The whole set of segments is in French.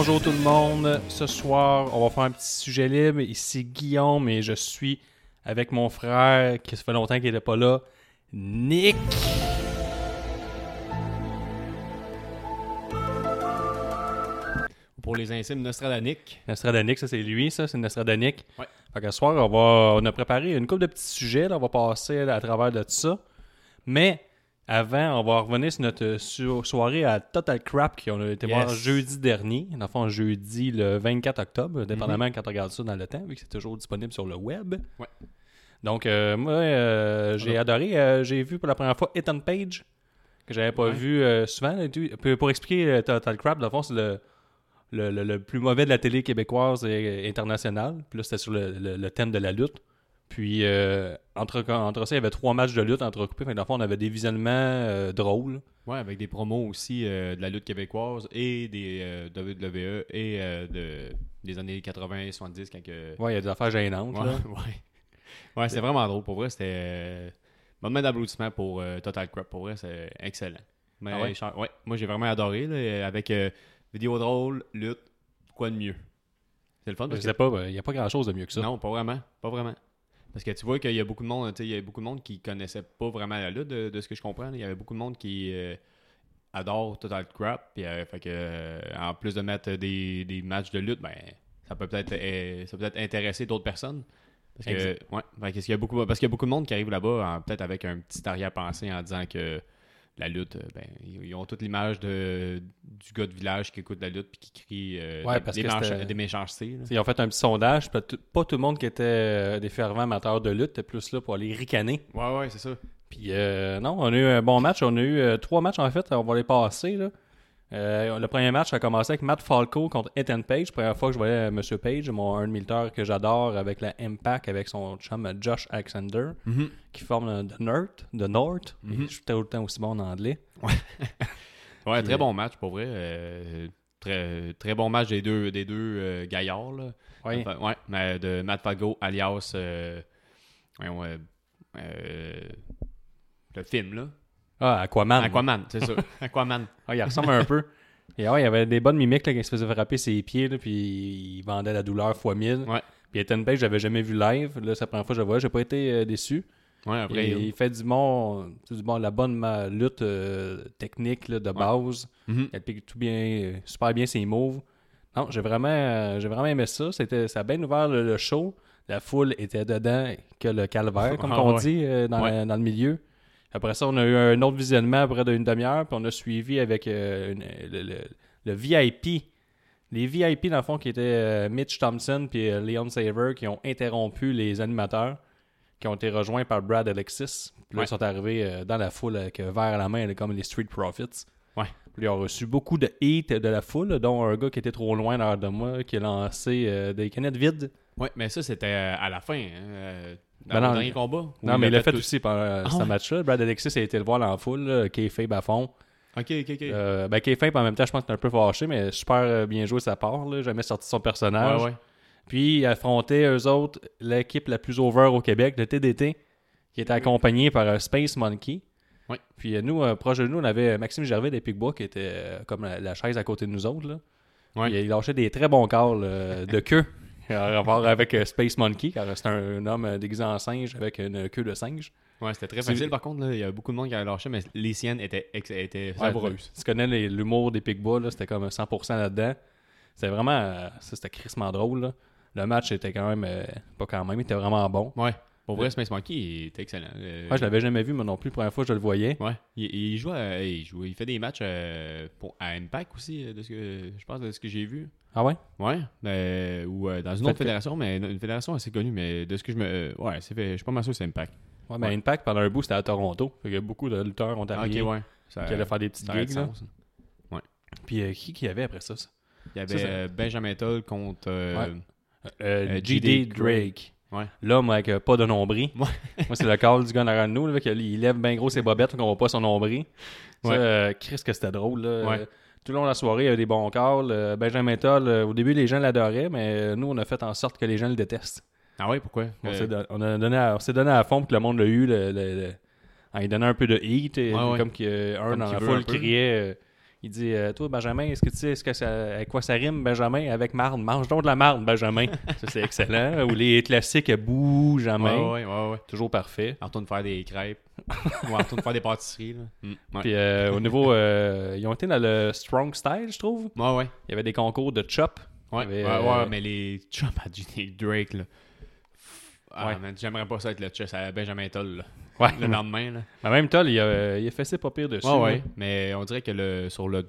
bonjour tout le monde. Ce soir, on va faire un petit sujet libre. Ici Guillaume et je suis avec mon frère qui ça fait longtemps qu'il n'était pas là, Nick. Pour les insimes Nostradanic. Nostradanic, ça c'est lui, ça, c'est Nostradanic. Ouais. Fait que ce soir, on, va, on a préparé une couple de petits sujets, là, on va passer à travers de tout ça. Mais avant, on va revenir sur notre so- soirée à Total Crap qui on a été Yes. voir jeudi dernier. Dans le fond, jeudi le 24 octobre, dépendamment Mhm. quand on regarde ça dans le temps, vu que c'est toujours disponible sur le web. Ouais. Donc, euh, moi, euh, j'ai adoré. Euh, j'ai vu pour la première fois Ethan Page, que j'avais pas Ouais. vu euh, souvent. Pour, expliquer euh, Total Crap, dans le fond, c'est le, le, le- le plus mauvais de la télé québécoise et internationale. Puis là, c'était sur le- le thème de la lutte. Puis, euh, entre, entre ça, il y avait trois matchs de lutte entrecoupés. Fait que dans le fond, on avait des visionnements euh, drôles. Ouais, avec des promos aussi euh, de la lutte québécoise et des WWE et euh, de, des années 80 et 70 quand que... Ouais, il y a des affaires gênantes. Ouais, là. ouais. Ouais, c'était vraiment drôle. Pour vrai, c'était... Moment d'applaudissement pour Total Crap. Pour vrai, c'est excellent. Mais, Ah ouais? ouais, moi, j'ai vraiment adoré. là, avec vidéo drôle, lutte, quoi de mieux? C'est le fun Je parce sais que... pas, ben, il n'y a pas grand chose de mieux que ça. Non, pas vraiment. Pas vraiment. Parce que tu vois qu'il y a beaucoup de monde, tu sais, il y a beaucoup de monde qui connaissait pas vraiment la lutte, de, de ce que je comprends. Il y avait beaucoup de monde qui euh, adore Total Crap. Puis, euh, fait que, euh, en plus de mettre des, des matchs de lutte, ben, ça peut peut-être euh, ça peut peut-être intéresser d'autres personnes. Parce que, ouais, fait y a beaucoup, parce qu'il y a beaucoup de monde qui arrive là-bas, peut-être avec un petit arrière-pensée en disant que la lutte, ben, ils ont toute l'image de, du gars de village qui écoute la lutte puis qui crie euh, Ouais, des, parce des, que des méchancetés. Ils ont fait un petit sondage. Pas, tout- le monde qui était euh, des fervents amateurs de lutte était plus là pour aller ricaner. Ouais, ouais, c'est ça. Puis euh, non, on a eu un bon match. On a eu euh, trois matchs en fait. On va les passer. Là. Le premier match a commencé avec Matt Falco contre Ethan Page. Première fois que je voyais Monsieur Page, mon un militaire que j'adore avec la Impact, avec son chum Josh Alexander, qui forme The North. The North. Mhm. Je suis tout le temps aussi bon en anglais. Ouais, Puis, très euh, bon match pour vrai. Euh, très, très bon match des deux, des deux euh, gaillards. Là. Oui. Enfin, ouais, mais de Matt Fago alias euh, le film là. Ah, Aquaman. Aquaman, c'est ça. Aquaman. Ah, il ressemble un peu. Et ouais, il y avait des bonnes mimiques là, quand il se faisait frapper ses pieds, là, puis il vendait la douleur fois 1000. Ouais. Puis Ethan Page, j'avais jamais vu live. Là, c'est la première fois que je le vois. J'ai pas été déçu. Ouais, après, il, il fait du bon, du bon, la bonne lutte euh, technique là, de base. Mhm. Il applique tout bien, euh, super bien ses moves. Non, j'ai vraiment, euh, j'ai vraiment aimé ça. C'était, ça a bien ouvert le, le show. La foule était dedans que le calvaire, comme Ah on ouais. dit euh, dans, Ouais. le milieu. Après ça, on a eu un autre visionnement après d'une demi-heure, puis on a suivi avec euh, une- le, le- le VIP. Les VIP, dans le fond, qui étaient euh, Mitch Thompson puis euh, Leon Saver, qui ont interrompu les animateurs, qui ont été rejoints par Brad Alexis. Puis là, Ouais. ils sont arrivés euh, dans la foule avec un verre à la main, comme les Street Profits. Ouais. Puis ils ont reçu beaucoup de hate de la foule, dont un gars qui était trop loin derrière de moi, qui a lancé euh, des canettes vides. Ouais, mais ça c'était euh, à la fin. Hein, euh, dans Ben le non, dernier combat. Non, mais il l'a fait aussi euh, Ah ce ouais? match-là. Brad Alexis a été le voir dans la foule, là, Kayfabe à fond. Ok, ok, ok. Euh, ben, Kayfabe, en même temps, je pense qu'il est un peu fâché, mais super euh, bien joué sa part. Là. Jamais sorti son personnage. ouais, ouais. Puis, il affrontait eux autres l'équipe la plus over au Québec, le TDT, qui était accompagné par euh, Space Monkey. Ouais. Puis, euh, nous, euh, proche de nous, on avait Maxime Gervais des Picbois qui était comme la, la chaise à côté de nous autres. Là. Ouais. Puis, il lâchait des très bons calls euh, de queue. En rapport avec Space Monkey, car c'est un, homme déguisé en singe avec une queue de singe. Ouais, c'était très facile par contre. là. Il y a beaucoup de monde qui a lâché, mais les siennes étaient, étaient Ouais, savoureuses. Tu connais l'humour des Picbois, c'était comme 100% là-dedans. C'était vraiment. euh, ça, c'était crissement drôle. là. Le match était quand même. euh, pas quand même, il était vraiment bon. Ouais. Pour vrai, Space Monkey il était excellent. Euh, Moi, je l'avais jamais vu, moi non plus. La première fois, je le voyais. Ouais, il, il joue, à- il joue, il fait des matchs euh, pour, à Impact aussi, euh, de ce que je pense de ce que j'ai vu. Ah ouais? Ouais, ou dans une autre que- fédération, mais une, fédération assez connue, mais de ce que je me, ouais, c'est fait, je suis pas mal sûr que c'est Impact. Ouais, mais Ouais. Impact, pendant un bout, c'était à Toronto. Fait qu'il y a beaucoup de lutteurs Ah, ontariens ok, ouais. Ça, qui allaient faire des petites gigs. Là. sens. Puis qui qui y avait après ça? ça? Il y avait Ça, Benjamin Toll contre. Ouais. Euh, GD. Drake. Ouais. L'homme avec euh, pas de nombril. Ouais. Moi, c'est le call du gars derrière nous. Là, qu'il- il lève bien gros ses bobettes, qu'on voit pas son nombril. Ça, Ouais. euh, Chris, que c'était drôle. Là. Tout le long de la soirée, il y avait des bons calls. Benjamin Toll, euh, au début, les gens l'adoraient, mais nous, on a fait en sorte que les gens le détestent. Ah ouais, pourquoi? On s'est don- on a donné donné à fond pour que le monde l'a eu. Le, le- le- en lui donnant un peu de heat. et. Comme qu'un dans la foule criait, Il dit euh, Toi, Benjamin, est-ce que tu sais que ça, avec quoi ça rime, Benjamin? Avec marde. Mange donc de la marde, Benjamin. ça, c'est excellent. Ou les classiques Ouais, jamais. ouais, ouais, ouais. Toujours parfait. On retourne faire des crêpes. Ou on retourne faire des pâtisseries. Là. Mm, ouais. Puis euh, au niveau. euh, ils ont été dans le strong style, je trouve. ouais, ouais. Il y avait des concours de chop. Ouais, avait, ouais, euh, ouais, mais les chums à Drake, là. Ah, Ouais. j'aimerais pas ça être le chess à Benjamin Toll, là. Ouais. Le lendemain, là. Mais même Toll, il a, il a fait ses pas pire dessus. Ouais, ouais. là. Mais on dirait que le, sur le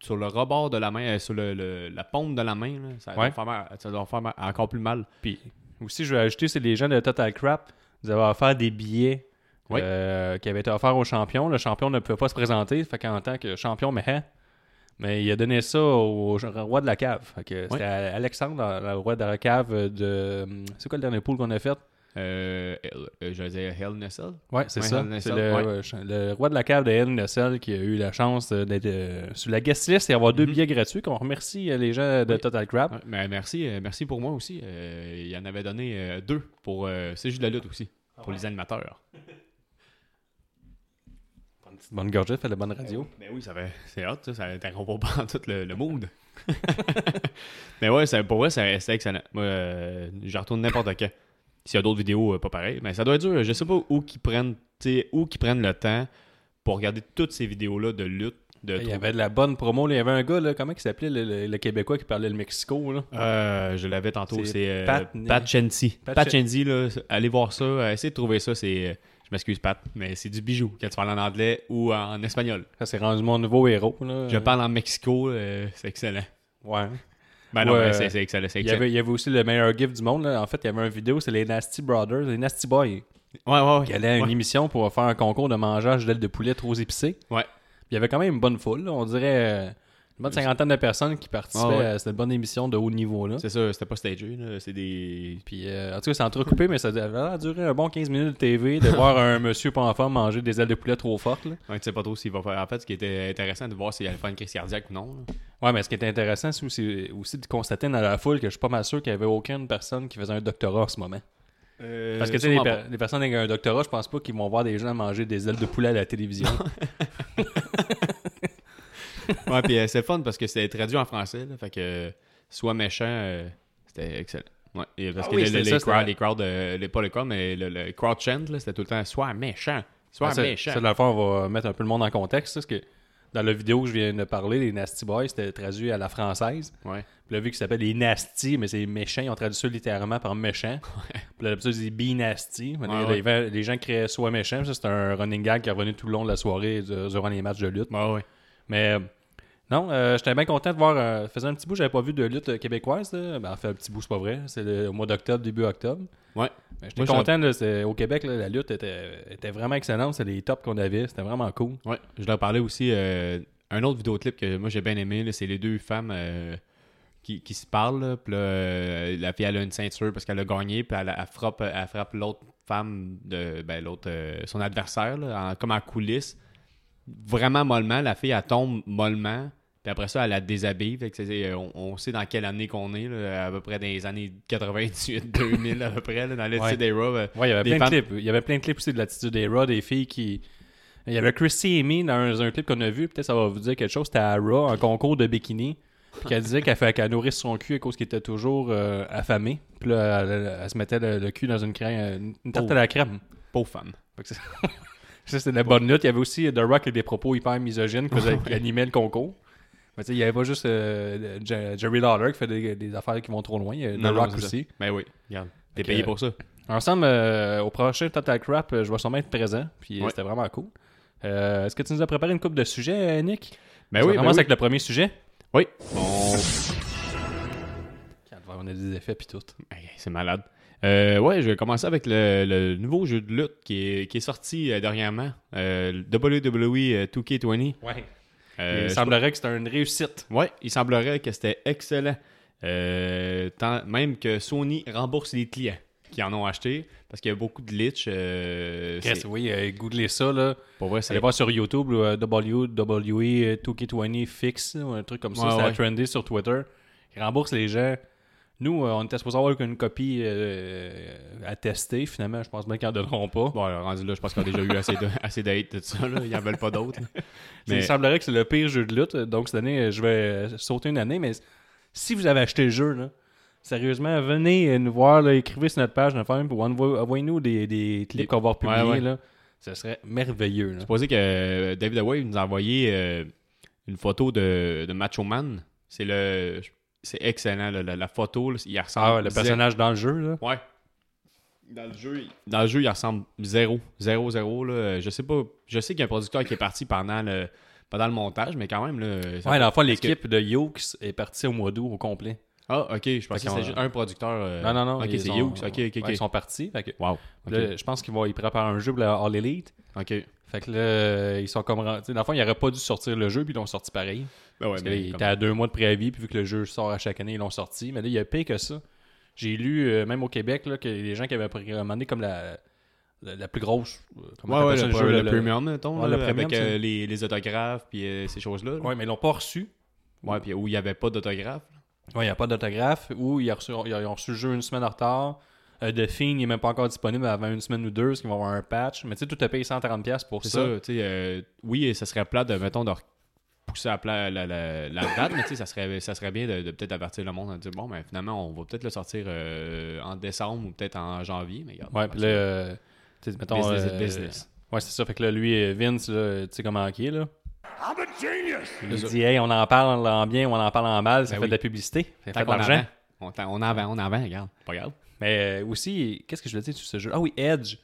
sur le rebord de la main, euh, sur le, le- la paume de la main, là, ça, doit faire mal- ça doit faire mal- encore plus mal. Puis aussi, je vais ajouter, c'est les gens de Total Crap. Vous avez offert des billets euh, qui avaient été offerts au champion. Le champion ne pouvait pas se présenter. Fait qu'en tant que champion, mais hein, mais il a donné ça au roi de la cave. C'était Alexandre, le roi de la cave de. C'est quoi le dernier pool qu'on a fait? Euh, euh, je dire Hell Cell. Ouais, c'est Ouais, ça. C'est le, ouais. roi de la cave de Hell Cell qui a eu la chance d'être euh, sur la guest list et avoir deux Mhm. billets gratuits. Qu'on remercie euh, les gens de Oui. Total Crap. Mais merci, euh, merci pour moi aussi. Euh, il en avait donné euh, deux pour euh, C'est juste de la lutte aussi, pour les animateurs. Une petite bonne gorgée, fait de la bonne radio. Mais oui, ça fait, c'est hot, ça, ça pas en tout le, le mood. mais ouais, ça, pour vrai, c'est c'est excellent. Moi, euh, je retourne n'importe quand. S'il y a d'autres vidéos, euh, pas pareil. Mais ça doit être dur. Je sais pas où qu'ils prennent, où qu'ils prennent le temps pour regarder toutes ces vidéos-là de lutte. De Il y avait de la bonne promo. là. Il y avait un gars, là, comment il s'appelait, le, le- le Québécois qui parlait le Mexico. Là? Euh, je l'avais tantôt, C'est c'est euh, Pat- Pat, Chensi. Pat Pat, Chen- Chensi, là, allez voir ça, euh, essayez de trouver ça, c'est... je m'excuse Pat, mais c'est du bijou quand tu parles en anglais ou en espagnol. Ça, c'est rendu mon nouveau héros. Là. Je parle en Mexico, euh, c'est excellent. Ouais. Ben non, Ouais. c'est excellent, Il y, avait, il y avait aussi le meilleur gift du monde. là. En fait, il y avait une vidéo, c'est les Nasty Brothers, les Nasty Boys, Ouais, ouais, ouais. qui allaient à une Ouais. émission pour faire un concours de mangeage d'ailes de poulet trop épicées. Ouais. Puis il y avait quand même une bonne foule. là. On dirait euh, une bonne cinquantaine de personnes qui participaient Ah ouais. à cette bonne émission de haut niveau. là. C'est ça, c'était pas stagé, là, c'est des... Puis, euh, en tout cas, c'est entrecoupé, mais ça a duré un bon 15 minutes de TV de voir un monsieur pas en forme manger des ailes de poulet trop fortes. là. Ouais, tu sais pas trop s'il va faire... En fait, ce qui était intéressant de voir s'il allait faire une crise cardiaque ou non. là. Ouais, mais ce qui est intéressant, c'est aussi, aussi de constater dans la foule que je suis pas mal sûr qu'il y avait aucune personne qui faisait un doctorat en ce moment. Parce que tu sais, les, per- les personnes avec un doctorat, je pense pas qu'ils vont voir des gens manger des ailes de poulet à la télévision. Ouais, puis euh, c'est fun parce que c'était traduit en français, là, fait que euh, soit méchant, euh, c'était excellent. Ouais, et parce Ah que oui, le- c'était le- ça, les, c'était- crowds, les crowds, euh, les- pas le crowd, mais le, le crowd chant, là, c'était tout le temps soit méchant, soit ça, méchant. ça, dans le fond, on va mettre un peu le monde en contexte. Parce que dans la vidéo que je viens de parler, les Nasty Boys, c'était traduit à la française. Ouais. Puis là, vu qu'il s'appelle les Nasty, mais c'est méchants, ils ont traduit ça littéralement par méchant. Puis là, d'habitude, c'est Be Nasty. Mais Ouais, les, les- les gens créaient soit méchant. Ça, c'est un running gag qui est revenu tout le long de la soirée du- durant les matchs de lutte. Ouais, ouais. Mais euh, non, euh, j'étais bien content de voir. Euh, faisait un petit bout, j'avais pas vu de lutte québécoise. Là. Ben, en fait, un petit bout, c'est pas vrai. C'est au mois d'octobre, début octobre. Ouais. Mais J'étais content. là, au Québec, là, la lutte était, était vraiment excellente. C'est les tops qu'on avait. C'était vraiment cool. Ouais, je leur parlais aussi. euh, un autre vidéoclip que moi j'ai bien aimé, c'est les deux femmes euh, qui, qui se parlent. là, Puis là, la fille elle a une ceinture parce qu'elle a gagné, puis elle, elle frappe, elle frappe l'autre femme de ben, l'autre son adversaire, en- comme en coulisses. Vraiment mollement, la fille elle tombe mollement. Puis après ça, elle la déshabille. Fait que c'est- on, on sait dans quelle année qu'on est, là, à peu près dans les années 98-2000 à peu près, là, dans le Ouais. Raw. euh, Ouais, il y avait plein femmes- de clips. Il y avait plein de clips aussi de l'attitude des Raw, des filles qui. Il y avait Christy Amy dans un, un clip qu'on a vu. Peut-être ça va vous dire quelque chose. C'était à Raw, un concours de bikini. Puis qu'elle disait qu'elle qu'elle nourrit son cul à cause qu'il était toujours euh, affamé. Puis là, elle, elle- elle se mettait le, le cul dans une crème, une tarte Oh. à la crème. Pauvre femme. Ça, c'était de la bonne lutte. Il y avait aussi The Rock avec des propos hyper misogynes qui, animait le concours. Mais tu sais, il n'y avait pas juste euh, Jer- Jerry Lawler qui fait des, des affaires qui vont trop loin. Il y a The Non, Rock aussi. Ben oui, regarde. T'es payé pour ça. Ensemble, euh, au prochain Total Crap, euh, je vais sûrement être présent. Puis euh, Ouais. c'était vraiment cool. Euh, Est-ce que tu nous as préparé une coupe de sujets, euh, Nick? Ben On oui, ben commence oui. avec le premier sujet. Oui. On- On a des effets puis tout. C'est malade. Euh, ouais, je vais commencer avec le, le nouveau jeu de lutte qui est, qui est sorti euh, dernièrement. Euh, WWE 2K20. Ouais. Euh, il semblerait que c'était une réussite. Ouais, il semblerait que c'était excellent. Euh, tant- même que Sony rembourse les clients qui en ont acheté parce qu'il y a beaucoup de glitch. Euh, oui, euh, googlez ça. Là. pour vrai, Allez voir sur YouTube, WWE 2K20 Fix, ou un truc comme ça. Ouais, c'est ouais. trendy sur Twitter. Ils remboursent les gens Nous, euh, on était supposé avoir une copie euh, à tester. Finalement, je pense bien qu'ils en donneront pas. Bon, alors, rendu là, je pense qu'on a déjà eu assez de, assez d'hate de ça. Là. Ils en veulent pas d'autres. Mais... Il semblerait que c'est le pire jeu de lutte. Donc, cette année, je vais euh, sauter une année. Mais si vous avez acheté le jeu, là, sérieusement, venez nous voir. Là, écrivez sur notre page, envoyez-nous des, des clips Des- qu'on va. Ouais, ouais. Là. Ça serait merveilleux. là. supposé que David Away nous a envoyé euh, une photo de, de Macho Man. C'est le. C'est excellent. là, la, la photo, là, il ressemble. Ah, ouais, le personnage dans le jeu. Là? Ouais. Dans le jeu, il... dans le jeu, il ressemble zéro. Zéro, zéro. Là. Je sais pas. Je sais qu'il y a un producteur qui est parti pendant le, pendant le montage, mais quand même. Là, ça Ouais, dans le fond, l'équipe de Yokes est partie au mois d'août au complet. Ah, ok. Je pensais que c'était juste un producteur. euh, non, non, non. Ok, c'est ont- Hughes. Ok, ok, ouais, ok. ils sont partis. Fait que, Wow. Là, je pense qu'ils vont ils préparent un jeu pour la All Elite. ok. Fait que là, ils sont comme. ren- tu sais, Dans le fond, ils n'auraient pas dû sortir le jeu, puis ils l'ont sorti pareil. Ben ouais, Parce que mais là, il comme- était à deux mois de préavis, puis vu que le jeu sort à chaque année, ils l'ont sorti. Mais là, il y a pire que ça. J'ai lu, euh, même au Québec, là, que les gens qui avaient recommandé comme la, la, la plus grosse. euh, comment Ouais, ouais, le, jeu, le premium, mettons, Ouais, le premium, avec euh, c'est- les, les autographes puis euh, ces choses-là. là. Ouais, mais ils l'ont pas reçu. Ouais, puis où il n'y avait pas d'autographe. Ouais, il n'y a pas d'autographe. Ou ils ont, reçu, ils ont reçu le jeu une semaine en retard. The il n'est même pas encore disponible avant une semaine ou deux, parce qu'ils vont avoir un patch. Mais tu sais, tout a payé 130$ pour ça. euh, oui, ça serait plat de, mettons, de repousser à plat la, la, la date, mais tu sais, ça serait, ça serait bien de, de peut-être avertir le monde, de dire, bon, ben finalement, on va peut-être le sortir euh, en décembre ou peut-être en janvier, mais regarde. Ouais, puis là, euh, tu sais, mettons. business euh, is business. Ouais, c'est ça. Fait que là, lui, Vince, tu sais comment il est, là? I'm a genius. Il dit, hey, on en parle en bien ou on en parle en mal, ça Ben fait oui. de la publicité. Ça fait de qu'on en l'argent. On, on en vend, on en vend, regarde. Pas grave. Mais aussi, qu'est-ce que je voulais dire sur ce jeu? Ah oui, Edge.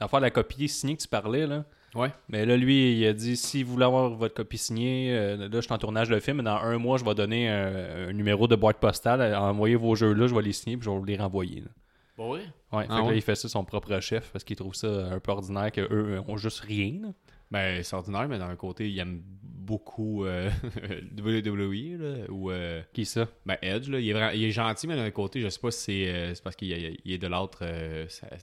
Le fond, la copie signée que tu parlais, là. Ouais. Mais là, lui, il a dit si vous voulez avoir votre copie signée, euh, là, je suis en tournage de film, mais dans un mois, je vais donner un, un numéro de boîte postale. euh, Envoyez vos jeux là, je vais les signer puis je vais vous les renvoyer. là. Bon, oui. Ouais, fait Ah que là, ouais? il fait ça son propre chef parce qu'il trouve ça un peu ordinaire qu'eux ont juste rien. là. Ben, c'est ordinaire, mais d'un côté, il aime beaucoup euh, WWE, là, ou euh, Qui ça? ben Edge, là, il, est il est gentil, mais d'un côté, je sais pas si c'est euh, parce qu'il est de l'autre,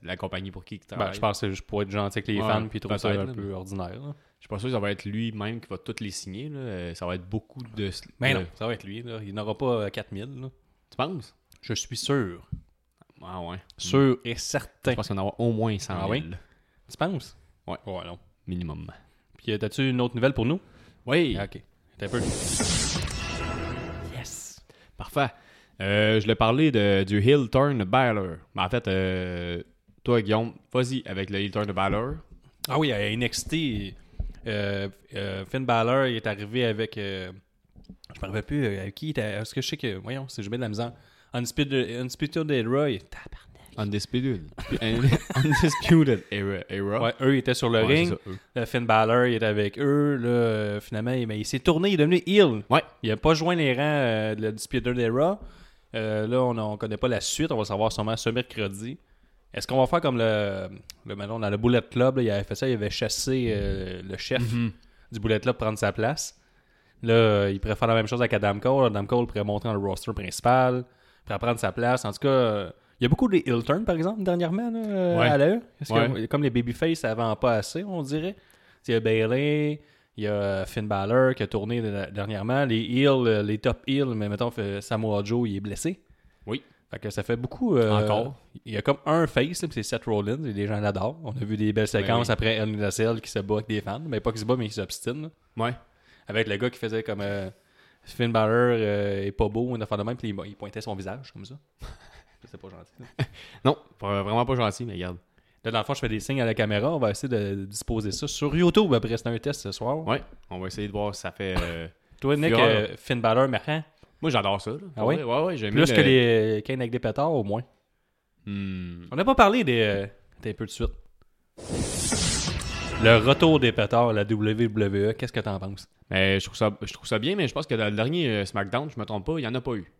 la compagnie pour qui il travaille. ben, Je pense que c'est juste pour être gentil avec les Ouais, fans puis il trouve ça un là, peu ordinaire. là. Je suis pas sûr que ça va être lui-même qui va toutes les signer. Là. Ça va être beaucoup de. Mais non, ça va être lui. Là. Il n'aura pas euh, 4000. là. Tu penses? Je suis sûr. Ah ouais. Sûr et Je certain. pense qu'on avoir au moins 100 000 Ah? Tu penses? Ouais. Ouais, non. Minimum. Puis, euh, t'as-tu une autre nouvelle pour nous? Oui. Ah, ok. T'as un peu. Yes. Parfait. Euh, je l'ai parlé de, du Hill Turn Balor. Mais en fait, euh, toi, Guillaume, vas-y avec le Hill Turn Balor. Ah oui, à NXT, euh, euh, Finn Balor il est arrivé avec. euh, je me rappelle plus avec qui il était. Est-ce que je sais que. Voyons, c'est jamais de la misère. Undisputed, Undisputed Era. tabarnak. Undisputed. Undisputed Era. era. Ouais, eux ils étaient sur le Ouais, ring. ça, eux. Là, Finn Balor il était avec eux. Là, euh, finalement, il, mais il s'est tourné, il est devenu heel. Ouais. Il n'a pas joint les rangs euh, de la Undisputed Era. Euh, là, on ne connaît pas la suite. On va savoir sûrement ce mercredi. Est-ce qu'on va faire comme le, le maintenant, dans le Bullet Club, là, il avait fait ça, il avait chassé euh, le chef Mhm. du Bullet Club prendre sa place. Là, euh, il pourrait faire la même chose avec Adam Cole. Adam Cole pourrait monter dans le roster principal, pourrait prendre sa place. En tout cas, euh, il y a beaucoup de heel turn, par exemple, dernièrement, là, euh, Ouais. à Ouais. Comme les babyface, ça vend pas assez, on dirait. Il y a Bailey, il y a Finn Balor qui a tourné de- dernièrement. Les heels, euh, les top heels, mais mettons, Samoa Joe, il est blessé. Oui. Fait que ça fait beaucoup. euh, Encore. Il y a comme un face, c'est Seth Rollins, et les gens l'adorent. On a vu des belles séquences oui. après El qui se bat avec des fans. Mais pas qui se bat, mais qui s'obstine. Ouais. Avec le gars qui faisait comme euh, Finn Balor euh, est pas beau, une affaire de même, puis il, il pointait son visage comme ça. C'est pas gentil. Non, vraiment pas gentil, mais regarde. Là, dans le fond, je fais des signes à la caméra. On va essayer de disposer ça sur YouTube après. C'est un test ce soir. Ouais, on va essayer de voir si ça fait. euh, Toi, Nick, euh, Finn Balor, marrant. Moi, j'adore ça. là. Ah oui? Ouais, Plus le- que les Kane avec des pétards, au moins. Hmm. On n'a pas parlé des. euh, un peu de suite. Le retour des pétards à la WWE, qu'est-ce que t'en penses? Mais je trouve ça, je trouve ça bien, mais je pense que dans le dernier euh, SmackDown, je me trompe pas, il n'y en a pas eu.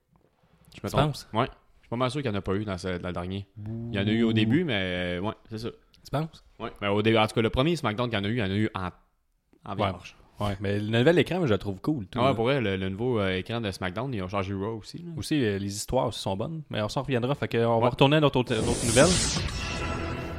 Je me Tu trompe. penses? Ouais. Pas mal sûr qu'il n'y en a pas eu dans, ce- dans le dernier. Il y en a eu au début, mais euh, ouais, c'est ça. Tu penses? Ouais. Mais au début, en tout cas, le premier SmackDown qu'il y en a eu, il y en a eu en, en. Ouais, mais le nouvel écran, moi, je le trouve cool. tout, Ah ouais, pour vrai, le, le nouveau euh, écran de SmackDown, ils ont changé Raw aussi. là. Aussi, euh, les histoires aussi sont bonnes. Mais on s'en reviendra. Fait que, on va Ouais. retourner à notre autre, nouvelle.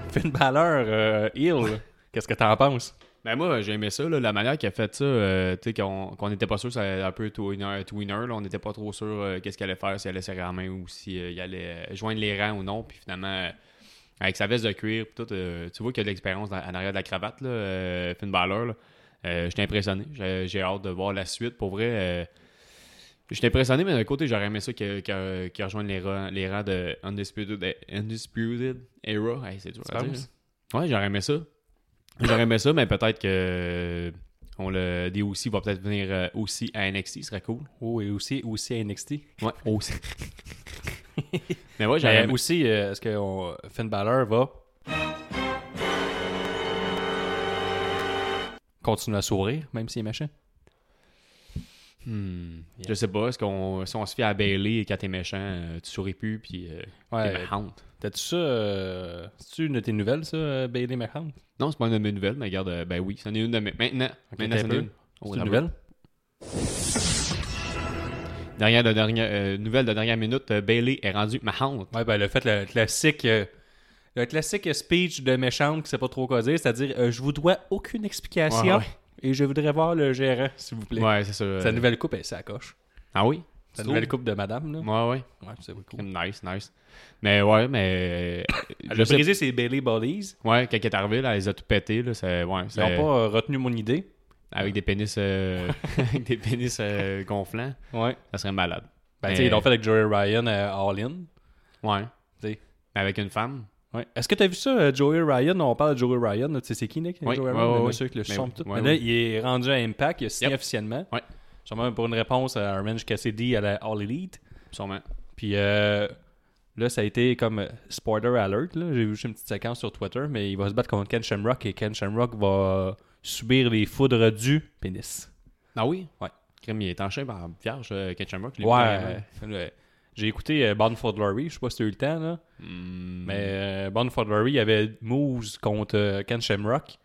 Finn Balor, euh, heel. Qu'est-ce que t'en penses? Ben moi, j'ai aimé ça, là, la manière qu'il a fait ça, euh, tu sais, qu'on n'était pas sûr, c'est un peu twinner, twinner là, on n'était pas trop sûr euh, qu'est-ce qu'il allait faire, s'il allait serrer la main ou s'il allait euh, joindre les rangs ou non, puis finalement, euh, avec sa veste de cuir, tout, euh, tu vois qu'il a de l'expérience en arrière de la cravate, là, euh, Finn Balor, là. Euh, j'étais impressionné, j'ai hâte de voir la suite, pour vrai, euh, j'étais impressionné, mais d'un côté, j'aurais aimé ça qu'il qu'il- qu'il rejoigne les rangs, les rangs de Undisputed, Undisputed Era, Hey, c'est dur à dire, hein. Ouais, j'aurais aimé ça. J'aurais aimé ça, mais peut-être que on le DOC va peut-être venir euh, aussi à NXT, ce serait cool. Oh, et aussi, aussi à NXT. Ouais, aussi. mais ouais, j'aurais aimé. aussi, euh, est-ce que on- Finn Balor va continuer à sourire, même s'il est méchant? Hmm, Je sais pas, est-ce qu'on si on se fie à Bailey quand t'es méchant, euh, tu souris plus puis euh, Ouais. t'es. T'as-tu ça? Euh... C'est-tu une de tes nouvelles, ça, euh, Bailey McHunt? Non, c'est pas une de mes nouvelles, mais regarde, ben oui, c'en est une de mes. Maintenant, maintenant t'as c'en un est peu. une. Oh, C'est une nouvelle? Dernière de dernière, nouvelle de dernière minute, Bailey est rendu mahante. Ouais, ben, le fait, le classique. Le classique speech de méchante qui sait pas trop quoi dire, c'est-à-dire je vous dois aucune explication Ouais, ouais. Et je voudrais voir le gérant, s'il vous plaît. Ouais, c'est ça. euh, Sa nouvelle coupe, elle s'accroche. Ah oui? Sa nouvelle coupe de madame, là. Ouais, ouais. Ouais, c'est cool. Nice, nice. Mais ouais, mais. euh, Elle je a sais- brisé ses Bailey Bodies. Ouais, quand elle est arrivée, là, elle les a tout pété. Là, c'est- ouais, Ils n'ont pas euh, retenu mon idée. Avec des pénis, euh, avec des pénis euh, gonflants, Ouais. ça serait malade. Ben, Mais- tu sais, ils l'ont fait avec Joey Ryan à All In. Ouais. T'sais. Mais Avec une femme. Ouais. Est-ce que tu as vu ça, euh, Joey Ryan? On parle de Joey Ryan. Tu sais, c'est qui, Nick? Oui, Joey Ryan, le monsieur avec le il est rendu à Impact. Il a signé Yep. officiellement. Ouais. Sûrement pour une réponse à Orange Cassidy à la All Elite. Sûrement. Puis euh, là, ça a été comme euh, spoiler alert. J'ai vu juste une petite séquence sur Twitter, mais il va se battre contre Ken Shamrock et Ken Shamrock va subir les foudres du pénis. Ah oui? Ouais. Crème, il est enchaîné par vierge, euh, Ken Shamrock. Ouais. J'ai écouté euh, Bound for Glory, je sais pas si tu as eu le temps, là. Hmm. mais euh, Bound for Glory, il y avait Moose contre euh, Ken Shamrock.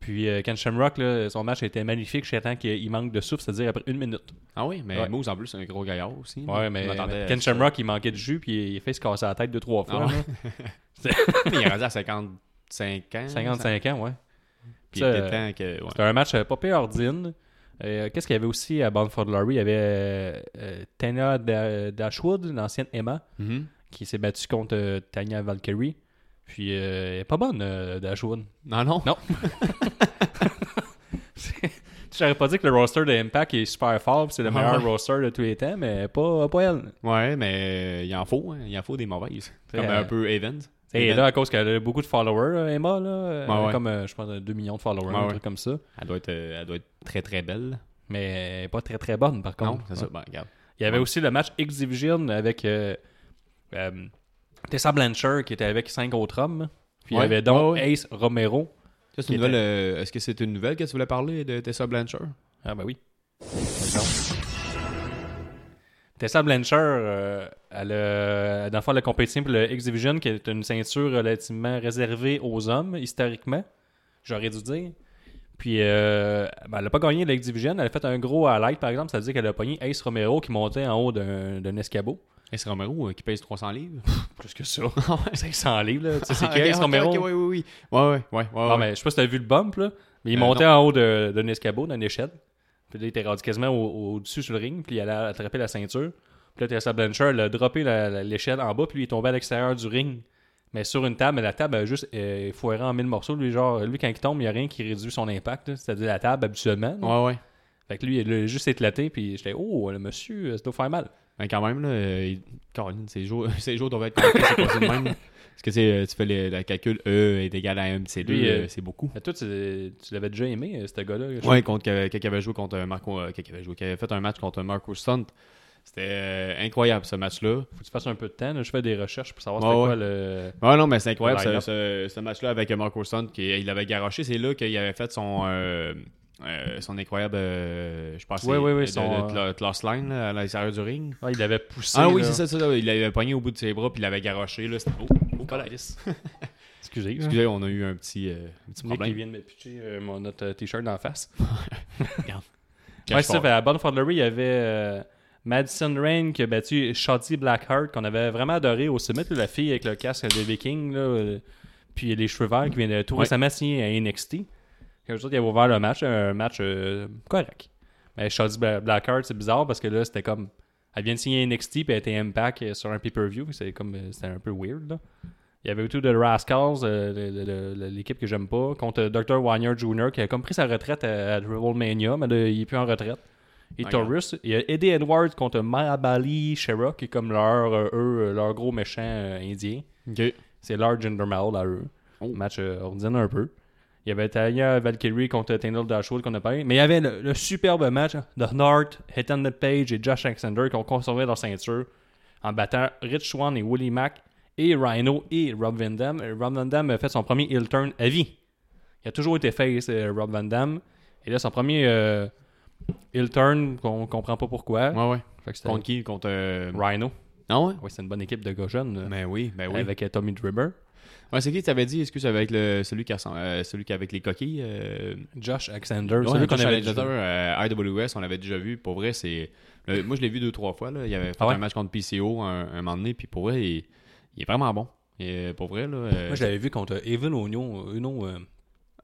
Puis euh, Ken Shamrock, là, son match était magnifique jusqu'à temps qu'il manque de souffle, c'est-à-dire après une minute. Ah oui, mais Ouais. Moose en plus, c'est un gros gaillard aussi. Ouais, mais, mais Ken. Shamrock, il manquait de jus, puis il a fait se casser la tête deux, trois fois. Ah ouais. il est rendu à 55 ans. 55 ans, ouais. Puis Ça. C'était un match euh, pas pire ordine. Euh, Qu'est-ce qu'il y avait aussi à Bound for Glory? Il y avait euh, euh, Tanya Da- Dashwood, l'ancienne Emma, Mhm. qui s'est battue contre euh, Tanya Valkyrie. Puis, elle est pas bonne, Dashwood. Non, non. Non. J'aurais pas dit que le roster de Impact est super fort, c'est le Ah meilleur ouais. roster de tous les temps, mais pas, pas elle. Ouais, mais il en faut. hein. Il en faut des mauvaises. Comme un peu Evans. Et là, à cause qu'elle a beaucoup de followers, euh, Emma, là, euh, Ouais, elle a ouais. comme, euh, je pense, 2 millions de followers, un ouais. truc comme ça. elle, doit être, euh, elle doit être très très belle. Mais elle est pas très très bonne, par Non, contre. c'est ça. Ben, regarde. Il y avait aussi le match X-Division avec euh, Tessa Blanchard qui était avec cinq autres hommes. Puis il y avait donc. Ace Romero. Ça, c'est Qui une était- nouvelle. Est-ce que c'est une nouvelle que tu voulais parler de Tessa Blanchard? Ah ben oui. Tessa Blanchard, euh, elle a, dans le fond, elle a compétition pour le X-Division, qui est une ceinture relativement réservée aux hommes, historiquement, j'aurais dû dire. Puis, euh, ben, elle n'a pas gagné le X-Division. Elle a fait un gros highlight, par exemple. Ça veut dire qu'elle a pogné Ace Romero qui montait en haut d'un escabeau. C'est Romero euh, qui pèse 300 livres? Plus que ça. 500 livres, là. Tu sais, c'est Ah, qui Ace Romero? oui, oui, oui. Ouais, ouais, ouais. ouais, Non, ouais. mais je sais pas si t'as vu le bump, là. Mais il Euh, montait en haut d'un escabeau, d'une échelle. Puis là, il était rendu quasiment au- au-dessus sur le ring. Puis il allait attraper la ceinture. Puis là, Tessa Blanchard, elle a droppé la- la- l'échelle en bas. Puis lui, il est tombé à l'extérieur du ring. Mais sur une table, mais la table a juste euh, foiré en mille morceaux. Lui, genre, lui, quand il tombe, il n'y a rien qui réduit son impact. C'est-à-dire la table, habituellement. là. Ouais, ouais. Fait que lui, il a juste éclaté. Puis j'étais, oh, le monsieur, ça doit faire mal. Mais quand même, là, euh, il- Caroline, ces jours, ces jours doivent être c'est de même. Parce que tu euh, tu fais le, le calcul E est égal à M, c'est 2, Lui, euh, c'est beaucoup. Mais toi, tu, tu l'avais déjà aimé, ce gars-là. contre que- quelqu'un avait joué contre Marco, quelqu'un avait joué, qui avait fait un match contre Marco Stunt. C'était euh, incroyable ce match-là. Faut que tu fasses un peu de temps. là. Je fais des recherches pour savoir Ouais, c'était quoi le. Ouais, non, mais c'est incroyable Le ce, line-up. ce- ce match-là avec Marco Stunt. Qui, il avait garoché. C'est là qu'il avait fait son, euh, euh, son incroyable, euh, je pense, ouais, ouais, de, son, de, de- de Lost Line là, à l'extérieur du ring. Ah, il l'avait poussé. Ah oui, c'est ça, ça. Il l'avait pogné au bout de ses bras puis il l'avait garoché. Là. C'était beau. Oh, calice. Excusez. Excusez, on a eu un petit, euh, un petit problème. vient de me pitcher euh, mon, notre euh, t-shirt d'en face. Cache Ouais, c'est ça. fait, à Bonne Fondlery, il y avait euh, Madison Rain qui a battu Shotzi Blackheart, qu'on avait vraiment adoré au sommet. là, la fille avec le casque des Vikings, là, euh, puis les cheveux verts qui vient de tout récemment signer à NXT. Quand je dis, il avait ouvert le match, un match euh, correct. Mais Bla- Blackheart, c'est bizarre parce que là, c'était comme. Elle vient de signer NXT puis elle était Impact euh, sur un pay-per-view. C'est comme. euh, C'était un peu weird, là. Il y avait tout de Rascals, euh, l'équipe que j'aime pas, contre Dr. Wagner Jr., qui a comme pris sa retraite à, à WrestleMania, mais là, il est plus en retraite. Et Taurus, il y a Eddie Edwards contre Mahabali Shera, qui est comme leur, euh, eux, leur gros méchant euh, indien. C'est leur Jinder Mahal à eux. Oh. Match ordinaire un peu. Il y avait Tanya Valkyrie contre Tanner Dashwood qu'on a parlé. Mais il y avait le, le superbe match de North, Ethan Page et Josh Alexander qui ont conservé leur ceinture en battant Rich Swan et Willie Mack et Rhino et Rob Van Dam. Euh, Rob Van Dam a fait son premier heel turn à vie. Il a toujours été face, euh, Rob Van Dam. Et là, son premier euh, heel turn, qu'on comprend pas pourquoi. Ouais, ouais. Fait que c'était Contre qui? Contre. euh, Rhino. Ah ouais? Ouais, c'est une bonne équipe de gars jeunes. euh, Ben oui, ben oui. Avec Tommy Dribber. Ouais, c'est qui t'avais dit Excuse, avec le, celui, qui ressemble- euh, celui qui avec les coquilles euh, Josh Alexander. Ouais, celui qu'on avait déjà- euh, IWS, on l'avait déjà vu. Pour vrai, c'est. le- moi, je l'ai vu deux, trois fois. Là. Il avait fait Ah ouais? un match contre PCO un, un moment donné. Puis pour vrai, il, il est vraiment bon. Et pour vrai, là. euh, Moi, je l'avais vu contre Evan Uno euh,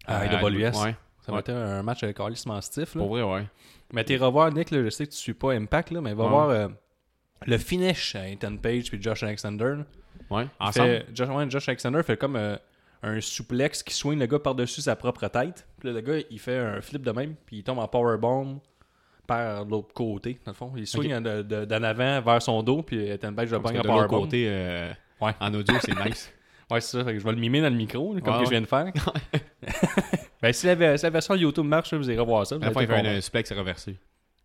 à IWS. Ouais, Ça été un match euh, carrément stiff. Là. pour vrai, ouais. Mais t'es revoir, Nick, là, je sais que tu suis pas Impact, là, mais va Ouais. voir euh, le finish à Ethan Page puis Josh Alexander. Ouais, ensemble. fait- Josh, ouais, Josh Alexander fait comme euh, un souplex qui swing le gars par-dessus sa propre tête. Puis là, le gars, il fait un flip de même, puis il tombe en powerbomb par l'autre côté, dans le fond. Il de- de- d'en avant vers son dos, puis Ethan Page le pogne en powerbomb. côté, euh, Ouais. en audio, c'est nice. Ouais, c'est ça. Fait que je vais le mimer dans le micro, là, comme Ouais, que je viens de faire. ben, si la, si la version YouTube marche, vous irez voir ça. vous la fin, il fait un suplex reversé.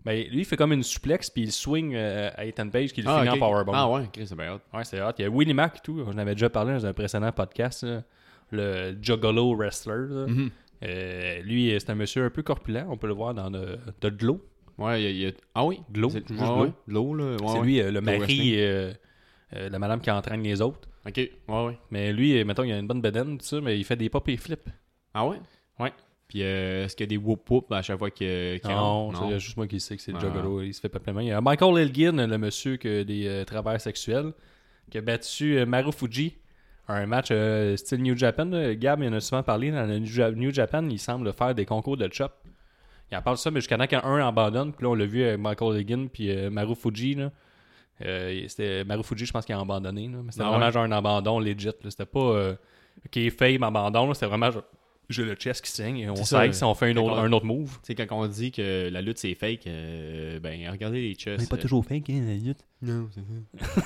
Ben, lui, il fait comme une suplex, puis il swing euh, à Ethan Page, qui le Ah, finit ok. en powerbomb. Ah ouais, Chris, c'est bien hot. Ouais, c'est hot. Il y a Willie Mack et tout. On avait déjà parlé dans un précédent podcast. là. Le Juggalo Wrestler. là. Mhm. Euh, lui, c'est un monsieur un peu corpulent. On peut le voir dans de, de Glow. Ouais, il y a-. Ah oui, De l'eau, C'est- juste de ouais, l'eau, là. ouais, c'est lui, euh, le mari, la madame qui entraîne les autres. Ok, ouais, ouais. Mais lui, mettons, il a une bonne bedaine, tout ça, mais il fait des pop et flips. Ah ouais? Ouais. Puis euh, est-ce qu'il y a des whoop whoop à chaque fois qu'il qu'il Non, a juste moi qui sais que c'est Ah. Juggalo. Il se fait pas plein Il y a Michael Elgin, le monsieur qui a des euh, travers sexuels, qui a battu euh, Marufuji à un match euh, style New Japan. Gab, il en a souvent parlé. Dans le New Ja- New Japan, il semble faire des concours de chop. Il en parle ça, mais jusqu'à temps qu'un abandonne. Puis là, on l'a vu avec Michael Elgin puis Marufuji. Là. Euh, c'était Marufuji, je pense qu'il a abandonné. c'était Ah vraiment ouais? genre un abandon legit. C'était pas est fame abandon. C'était vraiment genre j'ai le chest qui saigne. On C'est ça, sait on fait un autre, on- un autre move. Tu sais, quand on dit que la lutte c'est fake, euh, ben regardez les chests. pas euh, toujours fake, hein, la lutte. Non, c'est ça.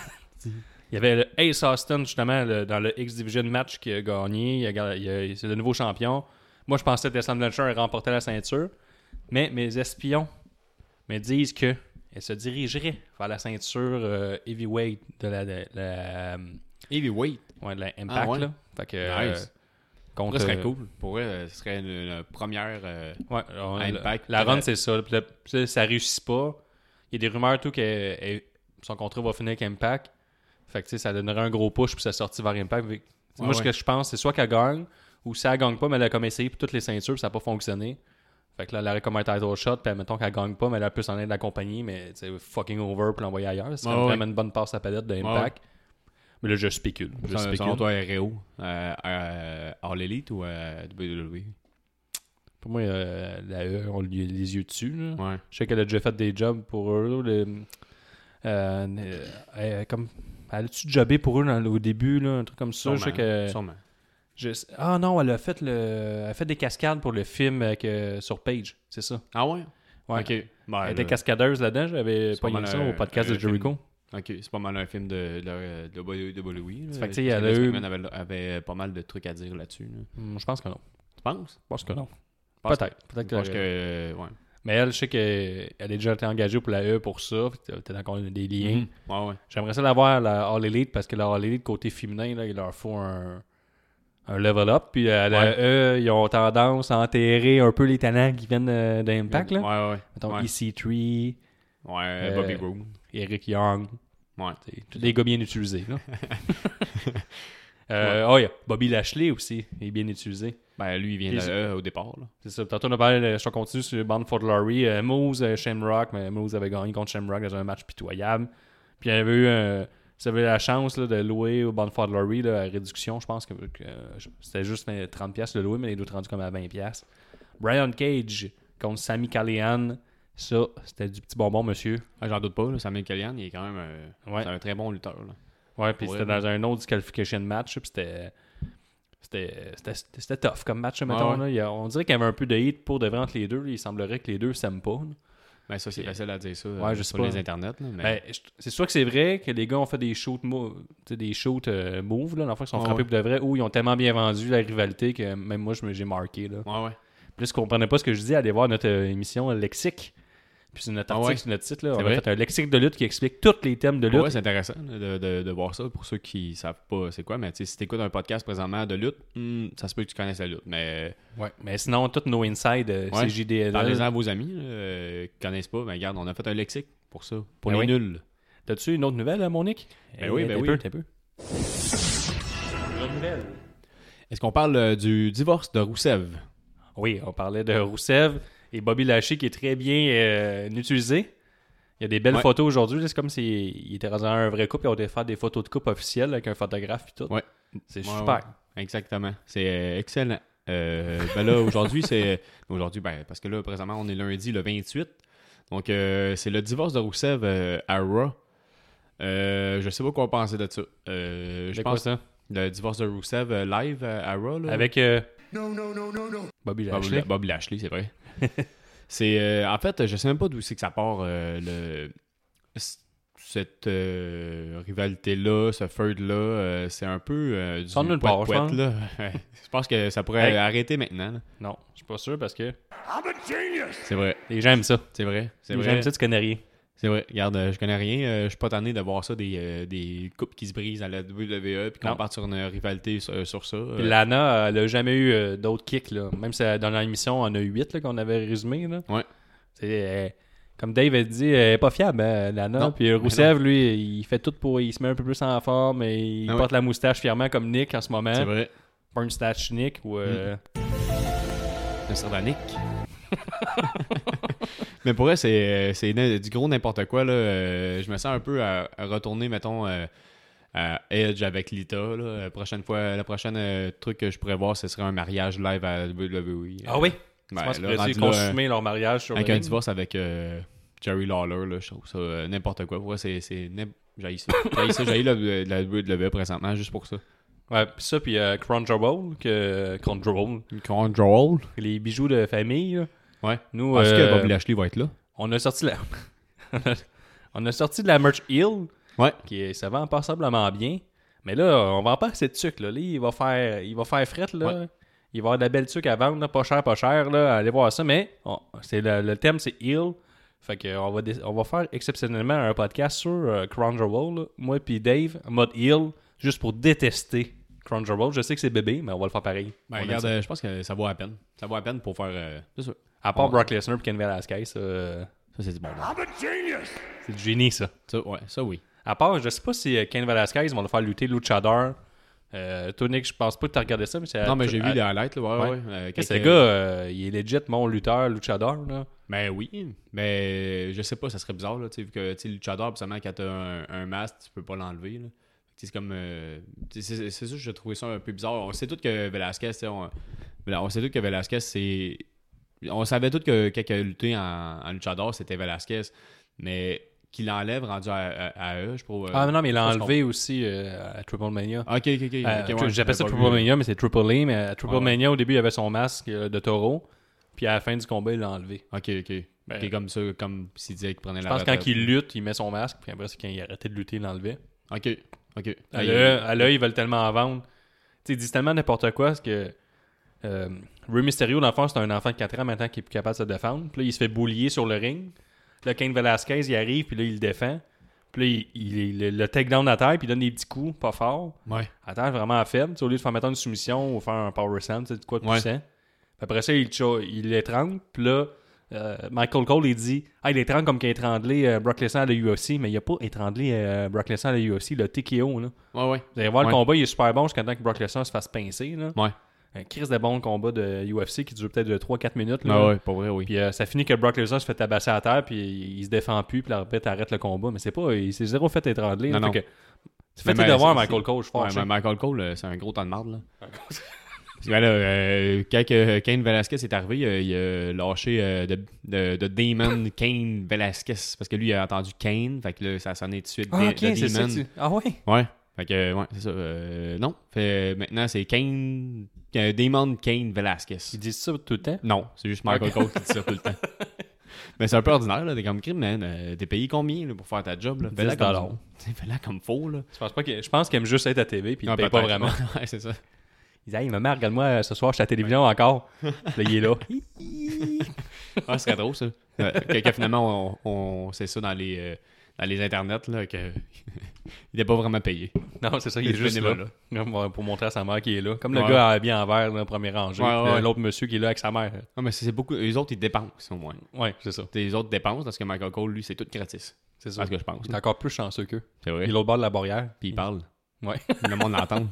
Il y avait le Ace Austin, justement, le- dans le X-Division match qui a gagné. Il a ga- il a- c'est le nouveau champion. Moi, je pensais que Destin Blanchard remportait la ceinture. Mais mes espions me disent que elle se dirigerait vers la ceinture euh, heavyweight de la, de la, Heavyweight? ouais, de la Impact. Ah ouais? là. Fait que, euh. Contre, Ça serait euh, cool. Pour eux, ce serait une, une première. euh, Ouais, on- Impact. La, la run, c'est ça. Puis là, ça réussit pas. Il y a des rumeurs tout que elle- son contrat va finir avec Impact. Fait que ça donnerait un gros push puis ça sortit vers Impact. Moi, Ouais, ce que je pense, c'est soit qu'elle gagne ou si elle gagne pas, mais elle a comme essayé pour toutes les ceintures puis ça n'a pas fonctionné. Fait que là, elle aurait comme un title shot, puis mettons qu'elle gagne pas, mais elle peut s'en aller de la compagnie, mais sais, fucking over pour l'envoyer ailleurs. C'est Ouais, vraiment ouais. une bonne passe à palette de Impact. Mais là, je spécule. Je spécule. selon toi, REO, euh, euh, All Elite ou euh, WWE Pour moi, euh, la E, on lui a les yeux dessus. Là. Ouais. Je sais qu'elle a déjà fait des jobs pour eux. là, le- euh, euh, elle, comme, elle a-tu jobé pour eux dans- au début, là, un truc comme ça? Je sais que. sûrement. je- ah non, elle a fait le. Elle a fait des cascades pour le film avec, euh, sur Page, c'est ça? Ah ouais? Ouais. Ok. Ben, elle était là, cascadeuse là-dedans, j'avais C'est pas pas mal ça un- au podcast un de Jericho. Ok, c'est pas mal un film de, de, de. Ça fait que, tu sais, il elle a avait, avait pas mal de trucs à dire là-dessus. là. Hmm, Je pense que non. Tu penses? Je pense que non. Peut-être. Peut-être que. que. euh, Ouais. Mais elle, je sais qu'elle a déjà été engagée pour la E pour ça. Peut-être encore des liens. Mhm. Ouais, ouais. J'aimerais ça l'avoir, la All Elite, parce que la All Elite, côté féminin, là, il leur faut un, un level up. Puis à la. E, ils ont tendance à enterrer un peu les talents qui viennent euh, d'Impact. là. Ouais, ouais. Mettons ouais. EC3, Ouais, Euh, Bobby Roode. Eric Young. Ouais. Tous des gars bien utilisés. Là. Euh, oh, Bobby Lashley aussi, il est bien utilisé. Ben, lui, il vient de Puis- la E au départ. Là. C'est ça. Tantôt, on a parlé, de- je continue sur Band for Glory. Euh, Moose, euh, Shamrock, mais Moose avait gagné contre Shamrock dans un match pitoyable. Puis il avait eu un. Vous avez la chance là, de louer au Band for Glory là, à réduction. Je pense que, euh, c'était juste 30$ piastres le louer, mais il être rendu comme à 20$. piastres. Brian Cage contre Sami Callihan. Ça, c'était du petit bonbon, monsieur. Ah, J'en doute pas, là, Samuel Callihan, il est quand même Ouais. c'est un très bon lutteur. Là. Ouais, puis c'était dans un autre disqualification match, puis c'était. C'était tough comme match, mettons. ouais. là. A- on dirait qu'il y avait un peu de hate pour de vrai entre les deux. Il semblerait que les deux s'aiment pas. là. Ben, ça, c'est facile à dire ça Ouais, euh, je sais sur pas. les internets. Mais... Ben, c'est sûr que c'est vrai que les gars ont fait des shoots, des shoots euh, moves, là, dans le fond, qui sont frappés ouais. pour de vrai, ou ils ont tellement bien vendu la rivalité que même moi, je me- j'ai marqué. Là. Ouais, ouais. Si vous comprenez pas ce que je dis, allez voir notre euh, émission euh, Lexique. Puis c'est notre Ah article ouais. sur notre site. Là. On a fait un lexique de lutte qui explique tous les thèmes de lutte. Ouais, c'est intéressant de, de, de voir ça pour ceux qui savent pas c'est quoi. Mais tu si t'écoutes un podcast présentement de lutte, hmm, ça se peut que tu connaisses la lutte. Mais Ouais. Mais sinon, tous nos inside, euh, Ouais. c'est JDL. parlez-en à vos amis là, euh, qui connaissent pas. Ben, regarde, on a fait un lexique pour ça. Pour Ben les oui. nuls. T'as-tu une autre nouvelle, euh, Monique? Ben oui, Eh, ben t'es oui. peu, peu. Une autre nouvelle. Est-ce qu'on parle euh, du divorce de Roussev Oui, on parlait de Roussev et Bobby Lashley qui est très bien euh, utilisé. Il y a des belles Ouais. photos aujourd'hui. C'est comme s'il était dans un vrai couple et on devait faire des photos de couple officielles avec un photographe et tout. Ouais. C'est Ouais, super. ouais. Exactement. C'est euh, excellent. Euh, ben là, aujourd'hui, c'est. Aujourd'hui, ben, parce que là, présentement, on est lundi le 28. Donc, euh, c'est le divorce de Roussev euh, à Raw. Euh, je sais pas quoi penser de ça. Euh, je pense ça? le divorce de Roussev euh, live à Raw. Là. Avec euh, No, no, no, no, no. Bobby Bob, Lashley. Bob Lashley, c'est vrai. c'est euh, en fait, je sais même pas d'où c'est que ça part euh, le cette euh, rivalité là, ce feud là, euh, c'est un peu euh, du part, je pense. là. je pense que ça pourrait Hey. arrêter maintenant. là. Non, je suis pas sûr parce que. C'est vrai, les gens aiment ça. c'est vrai, c'est Les gens vrai. aiment ça, tu connais rien. C'est vrai. Regarde, euh, je connais rien, euh, je suis pas tanné de voir ça des, euh, des couples qui se brisent à la WWE puis qu'on Non. parte sur une rivalité sur, sur ça. Puis Lana, elle a jamais eu d'autres kicks. Là. Même si dans l'émission, on en a eu 8 qu'on avait résumé. Là. Ouais. C'est, comme Dave a dit, elle est pas fiable, hein, Lana. Non, Puis Roussev, lui, il fait tout pour. Il se met un peu plus en forme et il Ah porte la moustache fièrement comme Nick en ce moment. C'est vrai. Pas une moustache Nick ou. euh, Un sardonique. Mais pour vrai, c'est, n- du gros n'importe quoi. Là. Euh, je me sens un peu à, à retourner, mettons, euh, à Edge avec Lita. Là. La prochaine fois, le prochain euh, truc que je pourrais voir, ce serait un mariage live à WWE. Ah oui? Ben, tu penses là, qu'ils pourraient là, consumer leur mariage sur avec un divorce avec euh, Jerry Lawler, là, je trouve ça euh, n'importe quoi. Pour vrai, c'est, c'est j'haïs ça. J'haïs ça. J'haïs la, WWE présentement, juste pour ça. Ouais, puis ça, puis euh, Crunchyroll, que Crunchyroll, Control. les bijoux de famille. là. Ouais. Nous, Parce euh, que Bobby Lashley va être là. on a sorti la... on a sorti de la merch Hill, Ouais. qui est, ça vend passablement bien. Mais là, on vend pas assez de sucre. Là. Là, il va faire, il va faire fret. Là. Ouais. Il va avoir de la belle sucre à vendre, là, pas cher, pas cher. Là. Allez voir ça. Mais on- c'est le, le thème, c'est Hill. Fait que on va, dé- on va faire exceptionnellement un podcast sur euh, là. Moi puis Dave, en mode Hill, juste pour détester Crunchyroll. Je sais que c'est bébé, mais on va le faire pareil. Ben, regarde, euh, je pense que ça vaut la peine. Ça vaut la peine pour faire. euh, c'est ça. À part Brock Lesnar et Ken Velasquez, ça, euh, Ça, c'est du bon. I'm a genius. c'est du génie, ça. Ça, ouais, ça oui. À part, je sais pas si euh, Ken Velasquez ils vont le faire lutter Luchador. Euh, toi, Nick, je pense pas que tu as regardé ça, mais c'est. non, mais j'ai vu à- les highlights, là. Ouais, ouais. ouais. euh, Qu'est-ce quelques- que Ce gars, euh, il est legit mon lutteur, Luchador. Là. Ben oui, mais je sais pas, ça serait bizarre, là, tu sais, vu que tu Luchador, seulement quand t'as un, un masque, tu peux pas l'enlever, là. C'est comme. euh, c'est ça que j'ai trouvé ça un peu bizarre. On sait tous que Velasquez, on, on sait tous que Velasquez, c'est. On savait tous que quelqu'un a lutté en, en Luchador, c'était Velasquez. Mais qu'il l'enlève rendu à, à, à eux, je trouve. Ah, mais non, mais il l'a je enlevé aussi euh, à Triple Mania. Ok, ok, ok. Euh, ouais, J'appelle ça Triple vu. Mania, mais c'est Triple A. Mais à Triple ouais. Mania, au début, il avait son masque euh, de taureau. Puis à la fin du combat, il l'a enlevé. Ok, ok. Ben, comme ça, comme s'il disait qu'il prenait Je la pense que quand il lutte, il met son masque. Puis après, c'est quand il arrêtait de lutter, il l'enlevait. Ok, ok. À Ah, il- l'œil, à l'œil, ils veulent tellement en vendre. Tu sais, ils disent tellement n'importe quoi, parce que euh, Rey Mysterio, dans le fond, c'est un enfant de 4 ans maintenant qui est plus capable de se défendre. Puis là, il se fait boulier sur le ring. Là, Kane Velasquez, il arrive, puis là, il le défend. Puis là, il, il- le, le take down à terre, puis il donne des petits coups, pas fort. Ouais. À terre, vraiment faible. Tu sais, au lieu de faire mettre une soumission ou faire un power slam, tu sais, de quoi de Ouais. puissant. Puis après ça, il, il l'étrangle. Puis là, euh, Michael Cole, il dit Ah, il étrangle comme qu'il a étranglé euh, Brock Lesnar à la UFC, mais il a pas étranglé euh, Brock Lesnar à la UFC, le TKO. Là. Ouais, ouais. Vous allez voir, Ouais. le combat, il est super bon jusqu'à temps que Brock Lesnar se fasse pincer. Là. Ouais. Un crise de bon combat de UFC qui dure peut-être de 3-4 minutes. Là. Ah ouais, pas vrai, oui. Puis euh, ça finit que Brock Lesnar se fait tabasser à terre, puis il, il se défend plus, puis l'arbitre arrête le combat. Mais c'est pas, il s'est zéro fait étrangler. Non, Fait non. que, tu fais tes devoirs, Michael Cole, je Ouais, mais Michael Cole, euh, c'est un gros temps de marde, là. Ben là, euh, quand Kane Velasquez est arrivé, euh, il a lâché de, de, de Damon Kane Velasquez. Parce que lui, il a entendu Kane. Fait que là, ça sonnait tout de suite. Ah, de- ça. Tu- Ah, ouais? Ouais. Fait que, ouais, c'est ça. Non. Fait, maintenant, c'est Kane. Euh, Damon Kane Velasquez. Ils disent ça tout le temps? Non, c'est juste Michael Cole qui dit ça tout le temps. Mais c'est un peu ordinaire, là. T'es comme crime, man. Euh, T'es payé combien là, pour faire ta job, là? 10 Fais-la comme, comme faux, là. Je pense, pas que, je pense qu'ils aiment juste être à TV puis ils Ah, ne payent pas vraiment. ouais, c'est ça. Ils disent Hey, maman, regarde-moi euh, ce soir, je suis à la télévision encore. Là, il est là. Ah, ce serait drôle, ça. Que, que finalement, on, on sait ça dans les, euh, dans les internets, là, que il n'est pas vraiment payé. Non, c'est ça, il est juste là. Comme, pour montrer à sa mère qu'il est là. Comme le gars habillé en vert, là, premier rangé. Ouais, puis ouais. L'autre monsieur qui est là avec sa mère. Non, mais c'est beaucoup. Les autres, ils dépensent, au moins. Ouais, c'est ça. Les autres dépensent parce que Michael Cole, lui, c'est tout gratis. C'est ça. Ce que je pense. Est encore plus chanceux qu'eux. C'est Il vrai. est l'autre bord de la barrière. Puis il parle. Ouais. Le monde l'entend.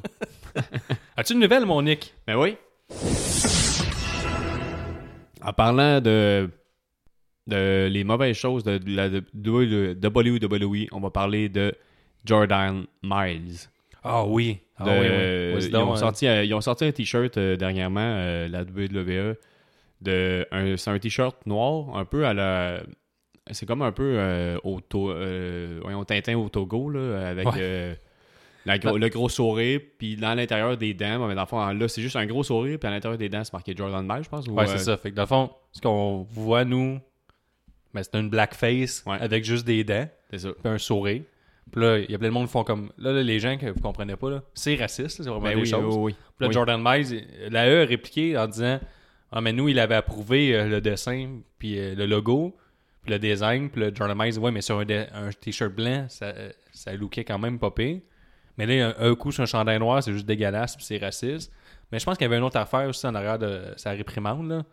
As-tu une nouvelle, mon Nick Ben oui. En parlant de, de les mauvaises choses de, la WWE, on va parler de Jordan Miles. Ah oui. Ah De- oui, oui. Vas-y ils, ont sorti, euh, ils ont sorti un t-shirt euh, dernièrement, euh, la WWE. De, un- c'est un t-shirt noir, un peu à la. C'est comme un peu euh, au to- voyons, Tintin au Togo, là, avec Ouais. la gro- le gros sourire, puis dans l'intérieur des dents, mais dans le fond, là, c'est juste un gros sourire, puis à l'intérieur des dents, c'est marqué Jordan Miles, je pense. ou, Ouais, c'est ça. Fait que dans le fond, ce qu'on voit, nous, ben, c'est une blackface Ouais. avec juste des dents C'est ça. puis un sourire. Puis là, il y a plein de monde qui font comme. Là, là, les gens que vous comprenez pas, là, c'est raciste, c'est vraiment Ben des oui, choses. oui, oui. Puis là, Oui. Jordan Miles, la E a répliqué en disant Ah, mais nous, il avait approuvé euh, le dessin, puis euh, le logo, puis le design. Puis le Jordan Miles, ouais, mais sur un, t-shirt blanc, ça, euh, ça lookait quand même pas pire. Mais là, un, un coup sur un chandail noir, c'est juste dégueulasse, puis c'est raciste. Mais je pense qu'il y avait une autre affaire aussi en arrière de sa réprimande, là.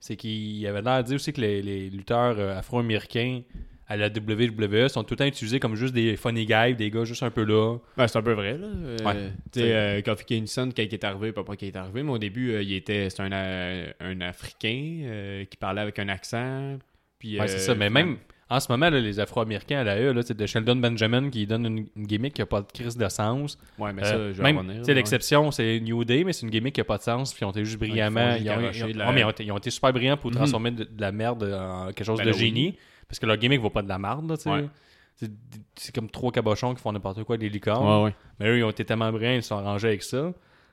C'est qu'il avait l'air de dire aussi que les, les lutteurs euh, afro-américains à la WWE sont tout le temps utilisés comme juste des funny guys, des gars juste un peu là. Ben, c'est un peu vrai, là. Euh, Ouais. Tu sais, euh, Kofi Kingston, quand il est arrivé, pas qu'il est arrivé, mais au début, euh, il était, c'était un, un Africain qui parlait avec un accent. Puis, Ouais, c'est ça. Mais même en ce moment, là, les Afro-Américains à la E, c'est de Sheldon Benjamin qui donne une, une gimmick qui n'a pas de crise de sens. Ouais, mais Euh, ça, je vais même, là, l'exception, c'est New Day, mais c'est une gimmick qui n'a pas de sens. Puis ils ont été juste brillamment. ils, ont, garocher ils ont- de la- ouais, mais ils ont été, ils ont été super brillants pour Mhm. transformer de, de la merde en quelque chose Ben de oui. génie. Parce que leur gimmick vaut pas de la merde, là, tu sais. Ouais. C'est- C'est comme trois cabochons qui font n'importe quoi avec des licornes. Ouais, ouais. Mais eux, ils ont été tellement brillants, ils se sont arrangés avec ça.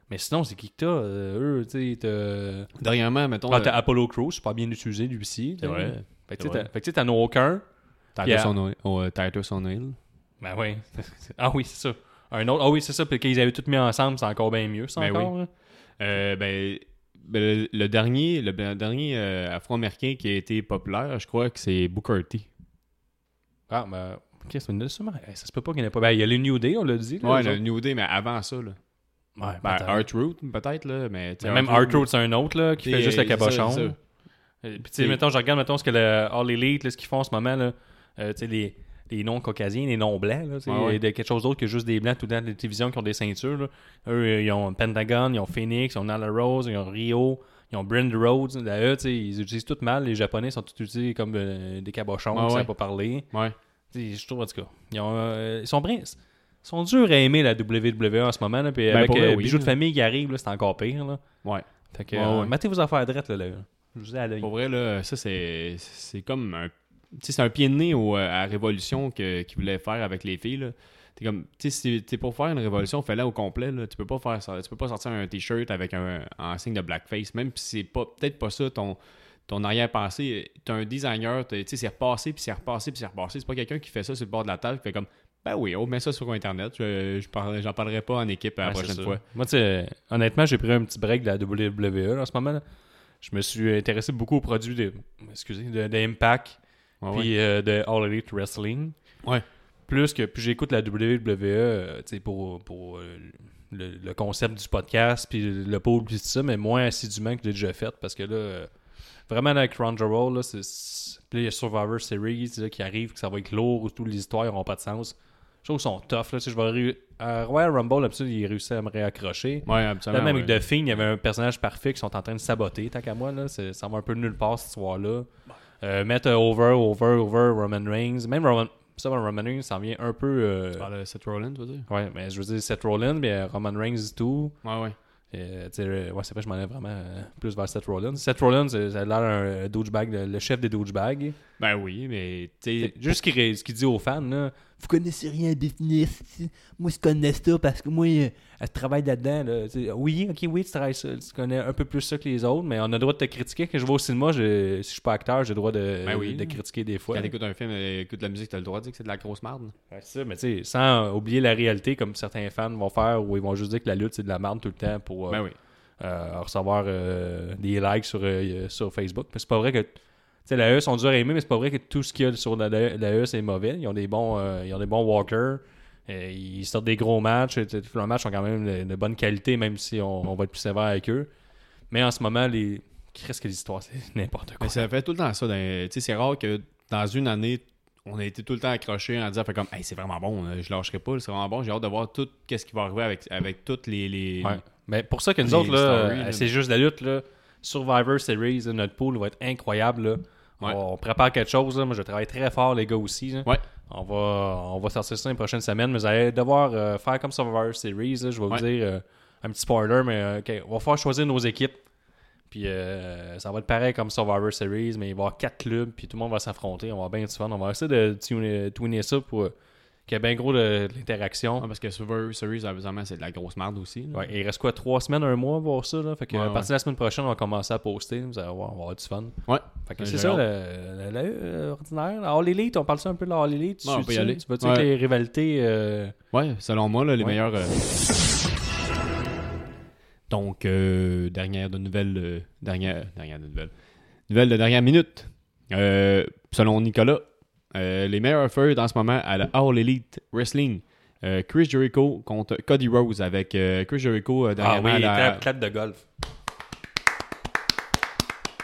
Mais sinon, c'est qui que t'as euh, Eux, tu sais, t'as. Dernièrement, mettons. Ah, t'as euh, Apollo Crews, c'est pas bien utilisé lui aussi. Fait que tu sais, t'en as aucun. Titus O'Neill-. Ben oui. ah oui, c'est ça. Un autre. Ah oui, c'est ça. Puis qu'ils avaient tout mis ensemble, c'est encore bien mieux, ça Ben encore. oui. Euh, ben, ben, le, dernier, le, le dernier euh, afro-américain qui a été populaire, je crois que c'est Booker T. Ah, ben. Ok, c'est une sûrement. Ça se peut pas qu'il n'y en ait pas. Ben, il y a le New Day, on l'a dit. là, Ouais, le autres. New Day, mais avant ça, là. Ouais, Ben, peut-être. Art Root, peut-être, là. Mais, Mais même Art Road, c'est un autre, là, qui fait juste le cabochon. Euh, Puis, tu sais, mettons, je regarde, mettons, ce que le All Elite, là, ce qu'ils font en ce moment, là. Euh, tu sais, les, les non-caucasiens, les non-blancs, là. Ouais, ouais. de quelque chose d'autre que juste des blancs tout dans la télévision qui ont des ceintures, là. Eux, euh, ils ont Pentagon, ils ont Phoenix, ils ont Nala Rose, ils ont Rio, ils ont Brand Rhodes. Là, eux, tu sais, ils utilisent tout mal. Les Japonais sont tous utilisés comme euh, des cabochons, qui ouais. savent pas parler. Je trouve, en tout cas, ils, ont, euh, ils sont brin- ils sont durs à aimer la WWE en ce moment. Là, puis Ben, avec oui, Bijoux de famille qui arrive, là, c'est encore pire. Là. Ouais. Fait que, euh, mettez vos affaires drettes, là, là. Je vous ai à l'œil. Pour vrai, là, ça, c'est, c'est comme un. Tu sais, c'est un pied de nez au, euh, à la révolution que, qu'ils voulaient faire avec les filles, là. T'es comme, tu sais, si t'es pour faire une révolution, fais-la au complet, là. Tu peux pas faire ça. Tu peux pas sortir un t-shirt avec un, en signe de blackface, même si c'est pas, peut-être pas ça ton, ton arrière-pensée. T'as un designer, tu sais, c'est repassé, puis c'est repassé, puis c'est repassé. C'est pas quelqu'un qui fait ça sur le bord de la table, qui fait comme, ben oui, on met ça sur Internet. Je, je parle- j'en parlerai pas en équipe la prochaine fois. Moi, tu sais, honnêtement, j'ai pris un petit break de la WWE là, en ce moment. là. Je me suis intéressé beaucoup aux produits de, excusez, de, de Impact Ouais, ouais. puis euh, de All Elite Wrestling. Ouais. Plus que puis j'écoute la WWE euh, pour, pour euh, le, le concept du podcast, puis le puis tout ça, mais moins assidûment que j'ai déjà fait parce que là, euh, vraiment avec Ronda Roll, là, c'est, Survivor Series là, qui arrive, que ça va être lourd, où toutes les histoires n'auront pas de sens. Trouve sont tough. Là, Tu sais, je vais à Royal Rumble, d'habitude, il réussit à me réaccrocher. Ouais, Là, absolument. même ouais. avec The Fiend, il y avait un personnage parfait qui sont en train de saboter, tant qu'à moi. Là, ça va un peu nulle part cette histoire-là. Euh, mettre over, over, over Roman Reigns. Même Roman, ça, Roman Reigns, ça en vient un peu. euh, Tu parles de Seth Rollins, tu veux dire? Ouais, mais je veux dire, Seth Rollins, mais Roman Reigns et tout. Ouais, ouais. Euh, euh, ouais, c'est vrai, je m'en ai vraiment euh, plus vers Seth Rollins. Seth Rollins, euh, ça a l'air un douchebag, le, le chef des douchebags. Ben oui, mais tu sais. Juste ce qu'il ré- ce qu'il dit aux fans, là. Vous connaissez rien à business. Moi, je connais ça parce que moi, euh, Elle travaille là-dedans. Là. Oui, ok, oui, tu travailles ça. Tu connais un peu plus ça que les autres, mais on a le droit de te critiquer. Quand je vais au cinéma, je, si je suis pas acteur, j'ai le droit de, Ben oui. de critiquer des fois. Quand t'écoutes un film, euh, écoute la musique, t'as le droit de dire que c'est de la grosse merde. Ouais, c'est ça, mais tu sais, sans oublier la réalité, comme certains fans vont faire, où ils vont juste dire que la lutte, c'est de la merde tout le temps pour euh, Ben oui. euh, recevoir euh, des likes sur, euh, sur Facebook. Mais c'est pas vrai que. Sais, la E sont durs à aimer, mais c'est pas vrai que tout ce qu'il y a sur la, la, la E, c'est mauvais. Ils ont des bons, euh, ils ont des bons walkers. Euh, ils sortent des gros matchs. Leurs matchs sont quand même de, de bonne qualité, même si on, on va être plus sévère avec eux. Mais en ce moment, les. Qu'est-ce que l'histoire C'est n'importe quoi. Mais ça fait tout le temps ça. dans- c'est rare que dans une année, on a été tout le temps accroché en disant fait comme, hey, c'est vraiment bon, euh, je lâcherai pas, c'est vraiment bon. J'ai hâte de voir tout qu'est-ce qui va arriver avec, avec toutes les. les... Ouais. Mais pour ça que nous Les autres, là, c'est juste la lutte. Là. Survivor Series, notre pool va être incroyable. Là. Ouais. On, on prépare quelque chose. Là. Moi, je travaille très fort, les gars aussi. là. Ouais. On, va, on va sortir ça les prochaines semaines. Mais vous allez devoir euh, faire comme Survivor Series. là. Je vais Ouais. vous dire euh, un petit spoiler, mais euh, ok, on va falloir choisir nos équipes. Puis euh, ça va être pareil comme Survivor Series, mais il va y avoir quatre clubs, puis tout le monde va s'affronter. On va bien du fun. On va essayer de tuner, ça pour y ait bien gros de, de l'interaction. Ah, parce que Survivor Series, évidemment, c'est de la grosse merde aussi. là. Ouais, il reste quoi, trois semaines, un mois à voir ça, là? Fait que Ouais, à partir de la semaine prochaine, on va commencer à poster. Vous allez voir, on va avoir du fun. Ouais. Fait que c'est ça, hâte. le, le- le- ordinaire. La All Elite, on parle ça un peu de la All Elite. Tu on suis peut y ça? aller. Tu vas dire que les rivalités. euh, Ouais, selon moi, là, les meilleurs. euh, Donc, euh, dernière de nouvelles. euh, dernière, dernière de nouvelles. Nouvelle de dernière minute. Euh, selon Nicolas, euh, les meilleurs feux en ce moment à la All Elite Wrestling. Euh, Chris Jericho contre Cody Rose avec euh, Chris Jericho Ah oui, il était la- plate de golf.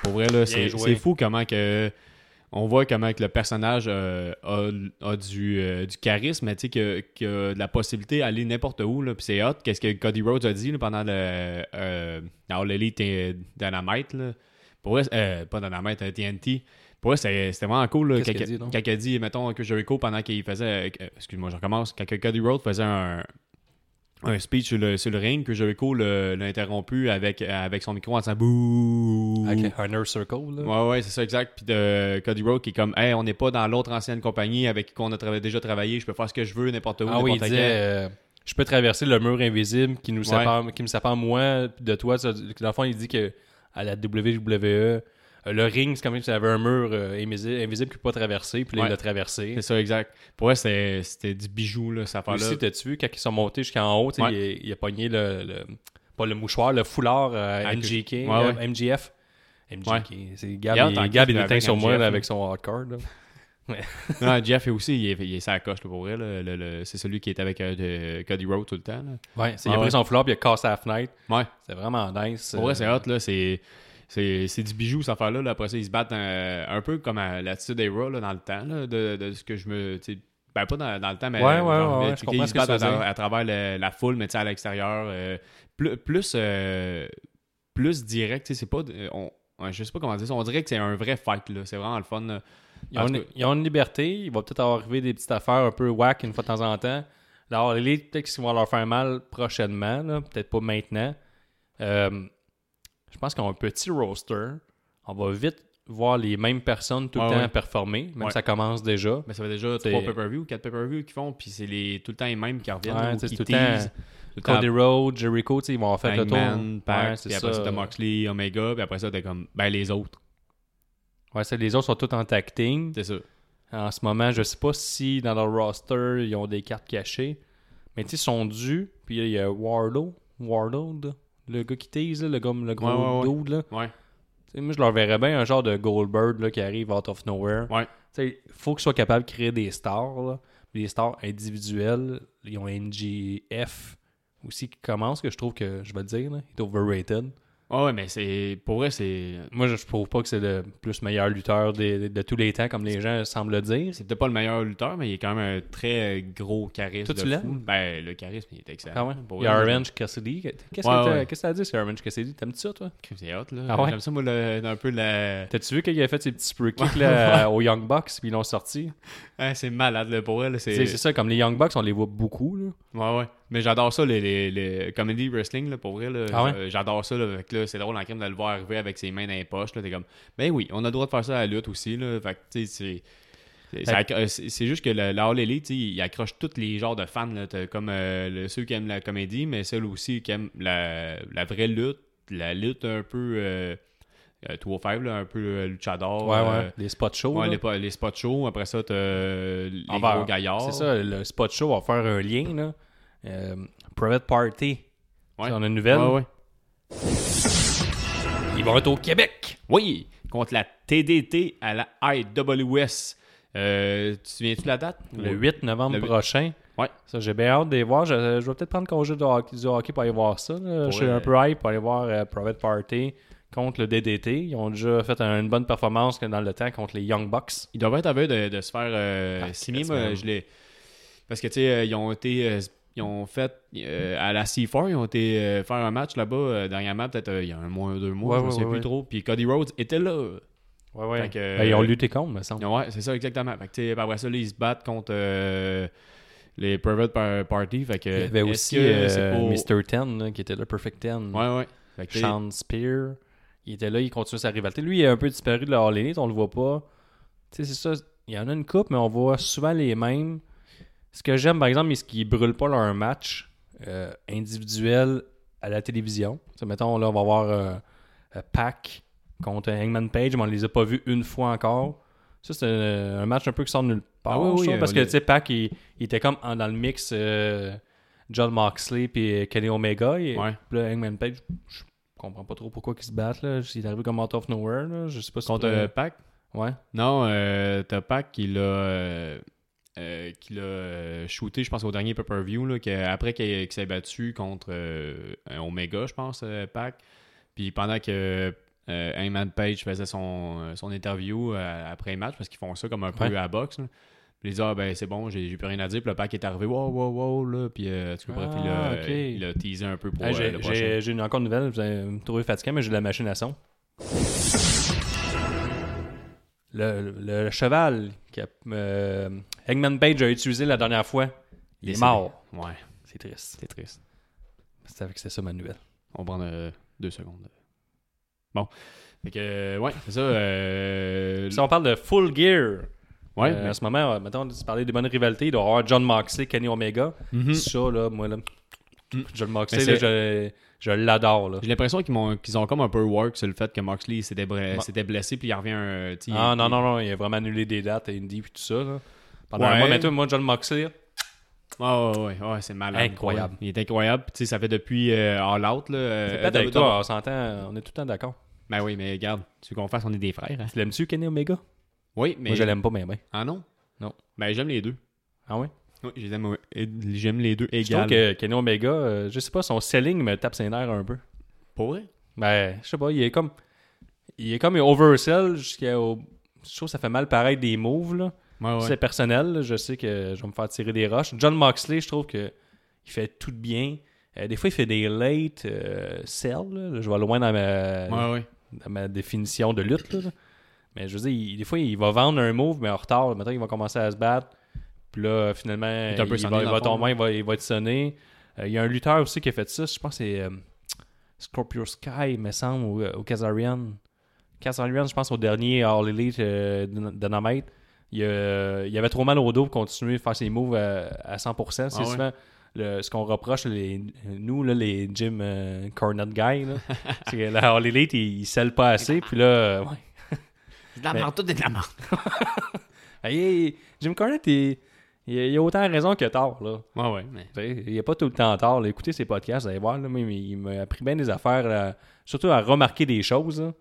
Pour vrai, là, c'est fou comment que. On voit comment que le personnage euh, a, a du, euh, du charisme, tu sais, que, que de la possibilité d'aller n'importe où. là. Puis c'est hot. Qu'est-ce que Cody Rhodes a dit là, pendant le. Euh, l'Elite euh, Dynamite. Là? Pour vrai, pas Dynamite, TNT. Pour c'était vraiment cool. là, Qu'est-ce quand, dit, quand il dit, mettons, que Jericho, pendant qu'il faisait. euh, excuse-moi, je recommence. Quand Cody Rhodes faisait un, un speech sur le, sur le ring, que Jericho le- l'a interrompu avec, avec son micro en disant Bouh Avec le Hunter Circle. Là. Ouais, ouais, c'est ça, exact. Puis de Cody Rhodes qui est comme, hey, on n'est pas dans l'autre ancienne compagnie avec qui on a déjà travaillé, je peux faire ce que je veux, n'importe où, ah oui, il disait euh, Je peux traverser le mur invisible qui nous Ouais. sépare, qui me sépare moi de toi. Dans le fond, il dit que à la WWE, euh, le ring, c'est comme si avait un mur euh, invisible, invisible qu'il ne pas traverser, puis là, Ouais. il l'a traversé. C'est ça, exact. Pour moi, c'était du bijou, là, cette affaire-là. Aussi, t'as-tu vu, quand ils sont montés jusqu'en haut, Ouais. il, il a pogné le, le- Pas le mouchoir, le foulard euh, Ah, MGK, ouais, euh, ouais. MGF. MGK. C'est Gab, il, Gab, il est nous teint avec sur moi là, avec son hardcore. Là. Non, Jeff est aussi, il est, il est sa coche, là, pour vrai. c'est celui qui est avec euh, de- Cody Rhodes tout le temps. Là. Ouais, il Ah a pris ouais. son foulard puis il a cassé la fenêtre. Ouais. C'est vraiment nice. Pour vrai, euh, c'est hot, là. C'est, c'est, c'est du bijou, cette affaire-là. là. Après ça, ils se battent euh, un peu comme à l'attitude des Raw, là, dans le temps, là, de, de ce que je me. Ben, pas dans, dans le temps, mais. Ouais, ouais, genre, ouais, mais ouais, tu je sais, comprends Ils ce se que battent à, à travers le- la foule, mais tu sais, à l'extérieur. euh, plus, plus, euh, plus direct, tu sais, c'est pas. On, je sais pas comment dire ça. On dirait que c'est un vrai fight, là. C'est vraiment le fun. là. Ils ont, une, cas, ils ont une liberté. Il va peut-être avoir arrivé des petites affaires un peu whack une fois de temps en temps. Alors, les peut-être qu'ils vont leur faire mal prochainement. là, Peut-être pas maintenant. Euh, je pense qu'on a un petit roster. On va vite voir les mêmes personnes tout le Ouais, temps ouais. performer. Même Ouais. ça commence déjà. Mais ça fait déjà trois pay-per-view, quatre pay-per-view qu'ils font, puis c'est les, tout le temps les mêmes qui reviennent. Qui c'est tout le temps teasent. Tout le temps Cody Rhodes, Jericho, ils vont en faire le tour. Hangman, Pac, puis après ça, ça. t'as Moxley, Omega, puis après ça, t'as comme, ben les autres. Ouais, c'est- les autres sont tous en tag team. C'est ça. En ce moment, je sais pas si dans leur roster, ils ont des cartes cachées. Mais tu sais, ils sont dus. Puis il y a Warlow. Là, le gars qui tease, là, le, gars, le gros Ouais, ouais, dude. Là. Ouais. Moi, je leur verrais bien un genre de Goldberg là, qui arrive out of nowhere. Ouais. Il faut qu'ils soient capables de créer des stars. Là. Des stars individuelles. Ils ont NGF aussi qui commence, que je trouve que, je vais le dire, là, il est overrated. Ouais, ouais, mais c'est. Pour vrai, c'est. Moi, je trouve pas que c'est le plus meilleur lutteur de, de tous les temps, comme les gens semblent le dire. C'est peut-être pas le meilleur lutteur, mais il est quand même un très gros charisme. Toi, tu fou. Ben, le charisme, il est excellent. Ah ouais? Pour Il y a Orange Cassidy. Qu'est-ce Ouais, que t'as ouais. qu'est-ce que t'as dit sur Orange Cassidy? T'aimes-tu ça, toi? C'est hot, là. Ah ouais? J'aime ça, moi, le, un peu la. T'as-tu vu qu'il a fait ses petits spree kicks là, aux Young Bucks puis ils l'ont sorti? C'est malade, là, pour elle. C'est ça, comme les Young Bucks, on les voit beaucoup. Là. Ouais, ouais. Mais j'adore ça, les, les, les comedy wrestling, là, pour vrai. Là, Ah ouais? Euh, J'adore ça. Là, là, c'est drôle en crime de le voir arriver avec ses mains dans les poches. T'es comme, ben oui, on a le droit de faire ça à la lutte aussi. Là, fait que, tu sais, c'est. juste que le, le All Elite, il accroche tous les genres de fans. Là. Comme euh, le- ceux qui aiment la comédie, mais ceux aussi qui aiment la, la vraie lutte, la lutte un peu euh, euh, 205, là, un peu euh, luchador. Ouais, ouais. Les spots shows. ouais, les, les spots shows. Après ça, t'as les va- gros gaillards. C'est ça, le spot show va faire un lien. Là. Euh, Private Party. Ouais. On a une nouvelle. Ouais, ouais. Ils vont être au Québec. Oui, contre la TDT à la IWS. Euh, tu te souviens-tu de la date? Le 8 novembre Le prochain. Ouais. Ça, j'ai bien hâte de les voir. Je, je vais peut-être prendre congé de hockey, du hockey pour aller voir ça. je suis un peu hype pour aller voir euh, Private Party contre le DDT. Ils ont déjà fait un- une bonne performance dans le temps contre les Young Bucks. Ils doivent être à de, de se faire euh, Ah, signer. Moi, je l'ai... Parce que, tu sais, ils ont été... ils ont fait euh, à la C4, ils ont été euh, faire un match là-bas euh, dernièrement, peut-être euh, il y a un mois, deux mois, Ouais, je ne ouais, sais ouais, plus ouais. trop. Puis Cody Rhodes était là. Ouais, ouais. Que, Ben, ils ont lutté contre, me semble. Ouais, c'est ça, exactement. Fait que, tu sais, après ça, là, ils se battent contre euh, les Private Par- Party. Fait que, Il y avait aussi euh, pour- Mr. Ten là, qui était le Perfect Ten. Ouais, ouais. Fait que, Sean Spear. Il était là, il continue sa rivalité. Lui, il est un peu disparu de la All Elite, on le voit pas. Tu sais, c'est ça. Il y en a une coupe, mais on voit souvent les mêmes. Ce que j'aime, par exemple, c'est qu'ils brûlent pas leur match euh, individuel à la télévision. Tu sais, mettons, là, on va voir euh, euh, Pac contre Hangman Page, mais on les a pas vus une fois encore. Ça, c'est un, un match un peu qui sort de nulle part. Ah oui, je oui, trouve, euh, parce que, tu sais, Pac, il, il était comme dans le mix euh, John Moxley puis Kenny Omega. Et, Ouais. puis là, Hangman Page, je comprends pas trop pourquoi ils se battent. Là. Il est arrivé comme out of nowhere. Là. Je sais pas si contre Pac? Ouais. Non, euh, t'as Pac qui l'a euh, euh, qui l'a euh, shooté, je pense, au dernier pay-per-view, après qu'il qu'il s'est battu contre euh, un Omega, je pense, euh, Pac. Puis pendant que Hangman Page faisait son, son interview après match, parce qu'ils font ça comme un peu Ouais. à la boxe, là. Puis il dit, ah ben c'est bon, j'ai plus rien à dire. Puis le Pac est arrivé, wow, wow, wow, là. Puis euh, bref, il Ah, a, il a teasé un peu pour euh, j'ai- le prochain. J'ai j'ai une- encore une nouvelle. Vous allez me trouver fatigué, mais j'ai de la machine à son. Le, le- le cheval que euh, Page a utilisé la dernière fois, il est mort. Ouais, C'est triste. c'est triste. C'est avec c'est ça ma nouvelle. On va prendre euh, deux secondes. Bon. Fait que, euh, ouais, c'est ça. euh, Si on parle de Full Gear, ouais, euh, mais- en ce moment, mettons, tu parlais des bonnes rivalités, il doit y avoir John Moxley, Kenny Omega. Mhm. Ça, là, moi, là, Mm. John Moxley, là, je, je l'adore. là. J'ai l'impression qu'ils, m'ont- qu'ils ont comme un peu work sur le fait que Moxley s'était, bre- Ouais. s'était blessé puis il revient un. sais, Ah non, non, non, il a vraiment annulé des dates à Indy et tout ça. Là. Pendant Ouais. un mois, mais toi, moi, John Moxley, Ah ouais, ouais, ouais, c'est malade. Incroyable. Il est incroyable. Tu sais, ça fait depuis euh, All Out. Là, euh, c'est peut-être avec d'abord- toi, on s'entend, on est tout le temps d'accord. Ben oui, mais regarde, tu veux qu'on fasse, on est des frères. hein. Tu l'aimes-tu, Kenny Omega? Oui, mais. Moi, je l'aime pas, mais ben. Ah non? Non. Ben j'aime les deux. Ah ouais? Oui, les j'aime les deux Je trouve que Kenny Omega, euh, je sais pas, son selling me tape ses nerfs un peu. Pour vrai? Ben, je sais pas, il est comme. Il est comme oversell jusqu'à. Je trouve que ça fait mal pareil des moves, là. Ouais, ouais. C'est personnel, là, je sais que je vais me faire tirer des roches. John Moxley, je trouve que il fait tout bien. Euh, des fois, il fait des late euh, sell. là. Je vais loin dans ma, ouais. dans ma définition de lutte. là. Mais je veux dire, il- des fois, il va vendre un move, mais en retard. Maintenant, il va commencer à se battre. Puis là, finalement, il, sonné, va, il va tomber, il va, il va être sonné. Euh, il y a un lutteur aussi qui a fait ça. Je pense que c'est euh, Scorpio Sky, me semble, ou, au Kazarian. Kazarian, je pense, au dernier All Elite euh, Dyn- Dynamite. Il, euh, il avait trop mal au dos pour continuer à faire ses moves à, à 100%. C'est Ah ouais? souvent le- ce qu'on reproche, les, nous, là, les gym euh, cornet guys. là. c'est que la All Elite, ils ne scellent pas assez. Puis là, euh, ouais. C'est de la merde, tout est de la merde. Hey, Jim Cornette, il, il, il a autant raison que tort. Là. Ouais. Mais... Il n'y a pas tout le temps tort. là. Écoutez ses podcasts, vous allez voir. Là, mais il m'a appris bien des affaires, là, surtout à remarquer des choses. là.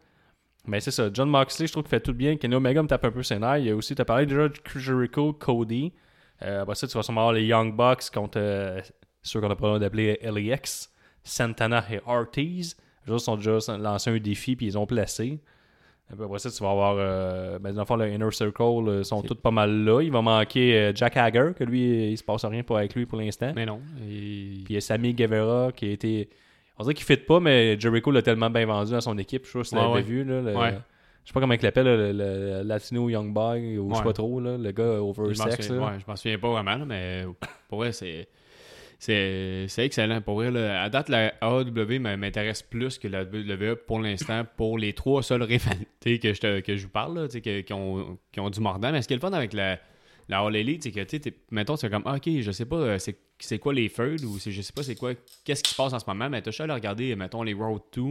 Mais c'est ça. John Moxley, je trouve qu'il fait tout bien. Kenny Omega me tape un peu ses nerfs. Il y a aussi, tu as parlé déjà de Jericho, Cody. Euh, après ça, tu vas sûrement avoir les Young Bucks contre euh, ceux qu'on a pas d'appeler LAX, Santana et Ortiz. Les autres sont déjà lancé un défi puis ils ont placé. Après ça, tu vas avoir, euh, ben, dans le fond, le Inner Circle euh, sont tous pas mal là. Il va manquer euh, Jack Hager, que lui, il se passe rien pour avec lui pour l'instant. mais non. Et- Puis il y a Sammy Guevara qui a été. On dirait qu'il ne fit pas, mais Jericho l'a tellement bien vendu dans son équipe. Je sais pas si Ouais, ouais. vu. Là, le- Ouais. Je sais pas comment il l'appelle, le, le Latino Young Boy, ou je sais pas trop, là, le gars oversex. je m'en souviens pas vraiment, mais pour vrai, c'est. C'est excellent. Pour vrai, à date, la AEW m- m'intéresse plus que la WWE pour l'instant, pour les trois seules rivalités que je, que je vous parle, là, que- qui, ont, qui ont du mordant. Mais ce qui est le fun avec la, la All Elite, c'est que, tu mettons, c'est comme, ok, je sais pas, euh, c'est quoi les feuds ou je sais pas c'est quoi, qu'est-ce qui se passe en ce moment, mais t'as juste à regarder, mettons, les Road 2.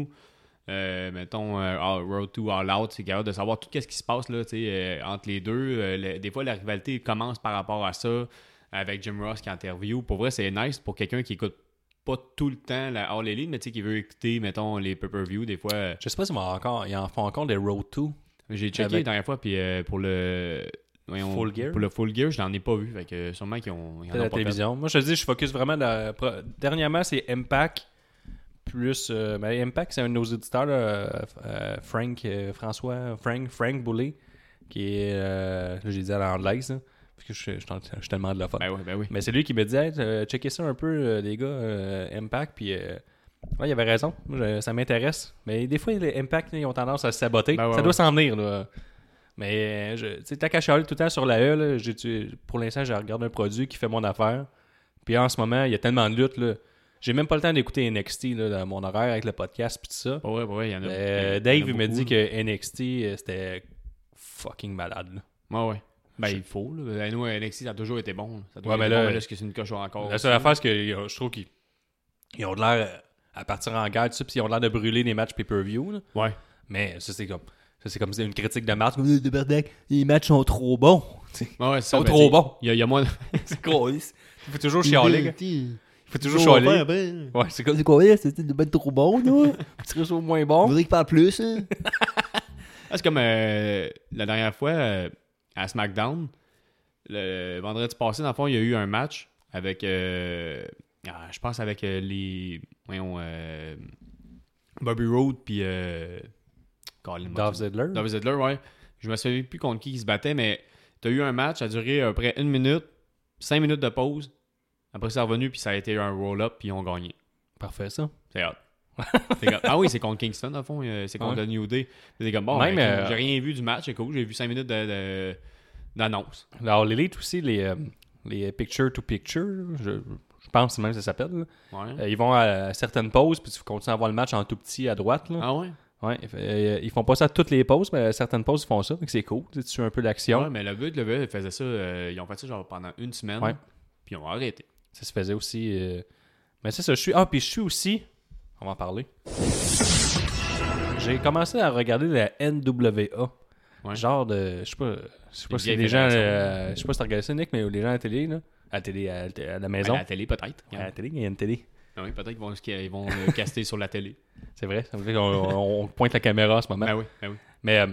euh, mettons euh, Road to All Out, c'est capable de savoir tout ce qui se passe là, euh, entre les deux. Des fois, la rivalité commence par rapport à ça, avec Jim Ross qui interview. Pour vrai, c'est nice pour quelqu'un qui écoute pas tout le temps la All Elite, mais tu sais, qui veut écouter, mettons, les pay-per-view. Des fois, euh, Je sais pas vont encore, ils en font encore des Road 2. j'ai checké Avec- la dernière fois, puis euh, pour le. voyons, Full Gear? Pour le Full Gear, je n'en ai pas vu. Fait que sûrement qu'ils ont. ils en de ont la pas fait. télévision. Moi, je te dis, je focus vraiment. Dernièrement, c'est Impact. Plus. euh, ben, Impact, c'est un de nos éditeurs, là, euh, euh, Frank, euh, François, Frank, Frank Boulay, qui est. euh, j'ai dit à l'anglaise, parce que je, suis- je je suis tellement de la fun. Ben oui, ben oui. Mais c'est lui qui me disait, hey, euh, checkez ça un peu, euh, les gars, euh, Impact, puis. ouais, il avait raison. Moi, ça m'intéresse. Mais des fois, les Impact, là, ils ont tendance à se saboter. Ben ouais, ça ouais. doit s'en venir, là. Mais, tu sais, tout le temps sur la E, là, j'ai- tu- pour l'instant, je regarde un produit qui fait mon affaire. Puis en ce moment, il y a tellement de luttes, là. J'ai même pas le temps d'écouter NXT, là, dans mon horaire avec le podcast, puis tout ça. Pas vrai, il y en a. Euh, Dave, il beaucoup, dit que NXT, c'était fucking malade, là. Ouais, ouais. Ben, Je- il faut. Là. Ben, nous, NXT, ça a toujours été bon. Ça a toujours Ouais, mais été là- bon, mais là, est-ce que c'est une cochon encore? La seule affaire, c'est que euh, je trouve qu'ils ils ont de l'air euh, à partir en guerre, tout ça, puis ils ont l'air de brûler les matchs pay-per-view. Ouais. Mais ça, c'est comme. Ça, c'est comme une critique de match. Comme de les matchs sont trop bons. Ouais, Ils sont ben, trop bons. Il y, a- il y a moins. de- C'est gros. Il faut toujours chialer. gars. Il faut toujours chialer. Ouais, c'est comme. C'est quoi? C'est de ben trop bon, là? Tu serais au moins On bon. voudrait qu'il parle plus, hein? Ah, c'est comme euh, la dernière fois euh, à SmackDown, le vendredi passé, dans le fond, il y a eu un match avec, euh, ah, je pense avec euh, les, voyons, euh, Bobby Roode puis Dolph Ziggler. Dolph Ziggler, ouais. Je me souviens plus contre qui il se battait, mais tu as eu un match, ça a duré à peu près une minute, cinq minutes de pause. Après, c'est revenu, puis ça a été un roll-up, puis ils ont gagné. Parfait, ça. C'est hot. Comme- ah oui, c'est contre Kingston, au fond. euh, C'est contre Ouais. New Day. C'est comme, bon, Même, ben, euh, j'ai rien vu du match, c'est cool. J'ai vu 5 minutes de- de- d'annonce. Alors, l'élite aussi, les, euh, les picture-to-picture, je, je pense même que ça s'appelle. Ouais. Ils vont à certaines pauses, puis tu continues à voir le match en tout petit à droite. Là. ah ouais? Ouais, euh, ils font pas ça à toutes les pauses, mais à certaines pauses, ils font ça. donc c'est cool. Tu suis un peu l'action. Ouais, mais le but, le but, ils faisaient ça, euh, ils ont fait ça genre pendant une semaine, Ouais. puis ils ont arrêté. Ça se faisait aussi. euh, Mais c'est ça, je suis. Ah, puis je suis aussi. On va en parler. J'ai commencé à regarder la NWA. Ouais. Genre de. Je sais pas. Je sais pas si les gens. euh, je sais pas si t'as regardé ça, Nick, mais les gens à la télé, là. À la télé, à, la- à la maison. Ben, à la télé, peut-être. à la télé, il y a une télé. Ah oui, peut-être qu'ils vont, qu'ils vont le caster sur la télé. C'est vrai. Ça veut dire qu'on on- on pointe la caméra en ce moment. Ben oui, ben oui. Mais euh,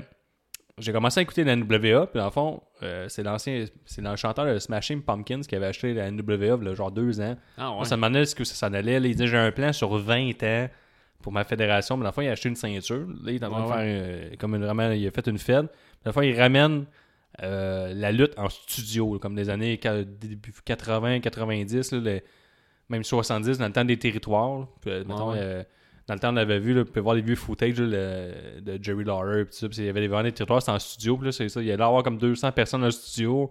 j'ai commencé à écouter la NWA, puis dans le fond, euh, c'est l'ancien, c'est le chanteur de Smashing Pumpkins qui avait acheté la NWA il genre deux ans. Ah Moi, ouais. ça me demandait ce que ça s'en allait. Là, il disait j'ai un plan sur 20 ans pour ma fédération, mais dans le fond, il a acheté une ceinture. Là, il est en train de faire euh, comme une, vraiment, il a fait une fed. Dans le fond, il ramène euh, la lutte en studio, comme des années qua- début 80, 90, là, les- même 70, dans le temps des territoires. Puis, mettons, ouais. Dans le temps, on avait vu, là, vous pouvez voir les vieux footage là, le- de Jerry Lawler, tout ça, il y avait des, vraiment des territoires, c'était en studio, puis là, c'est ça, il y allait avoir comme 200 personnes dans le studio.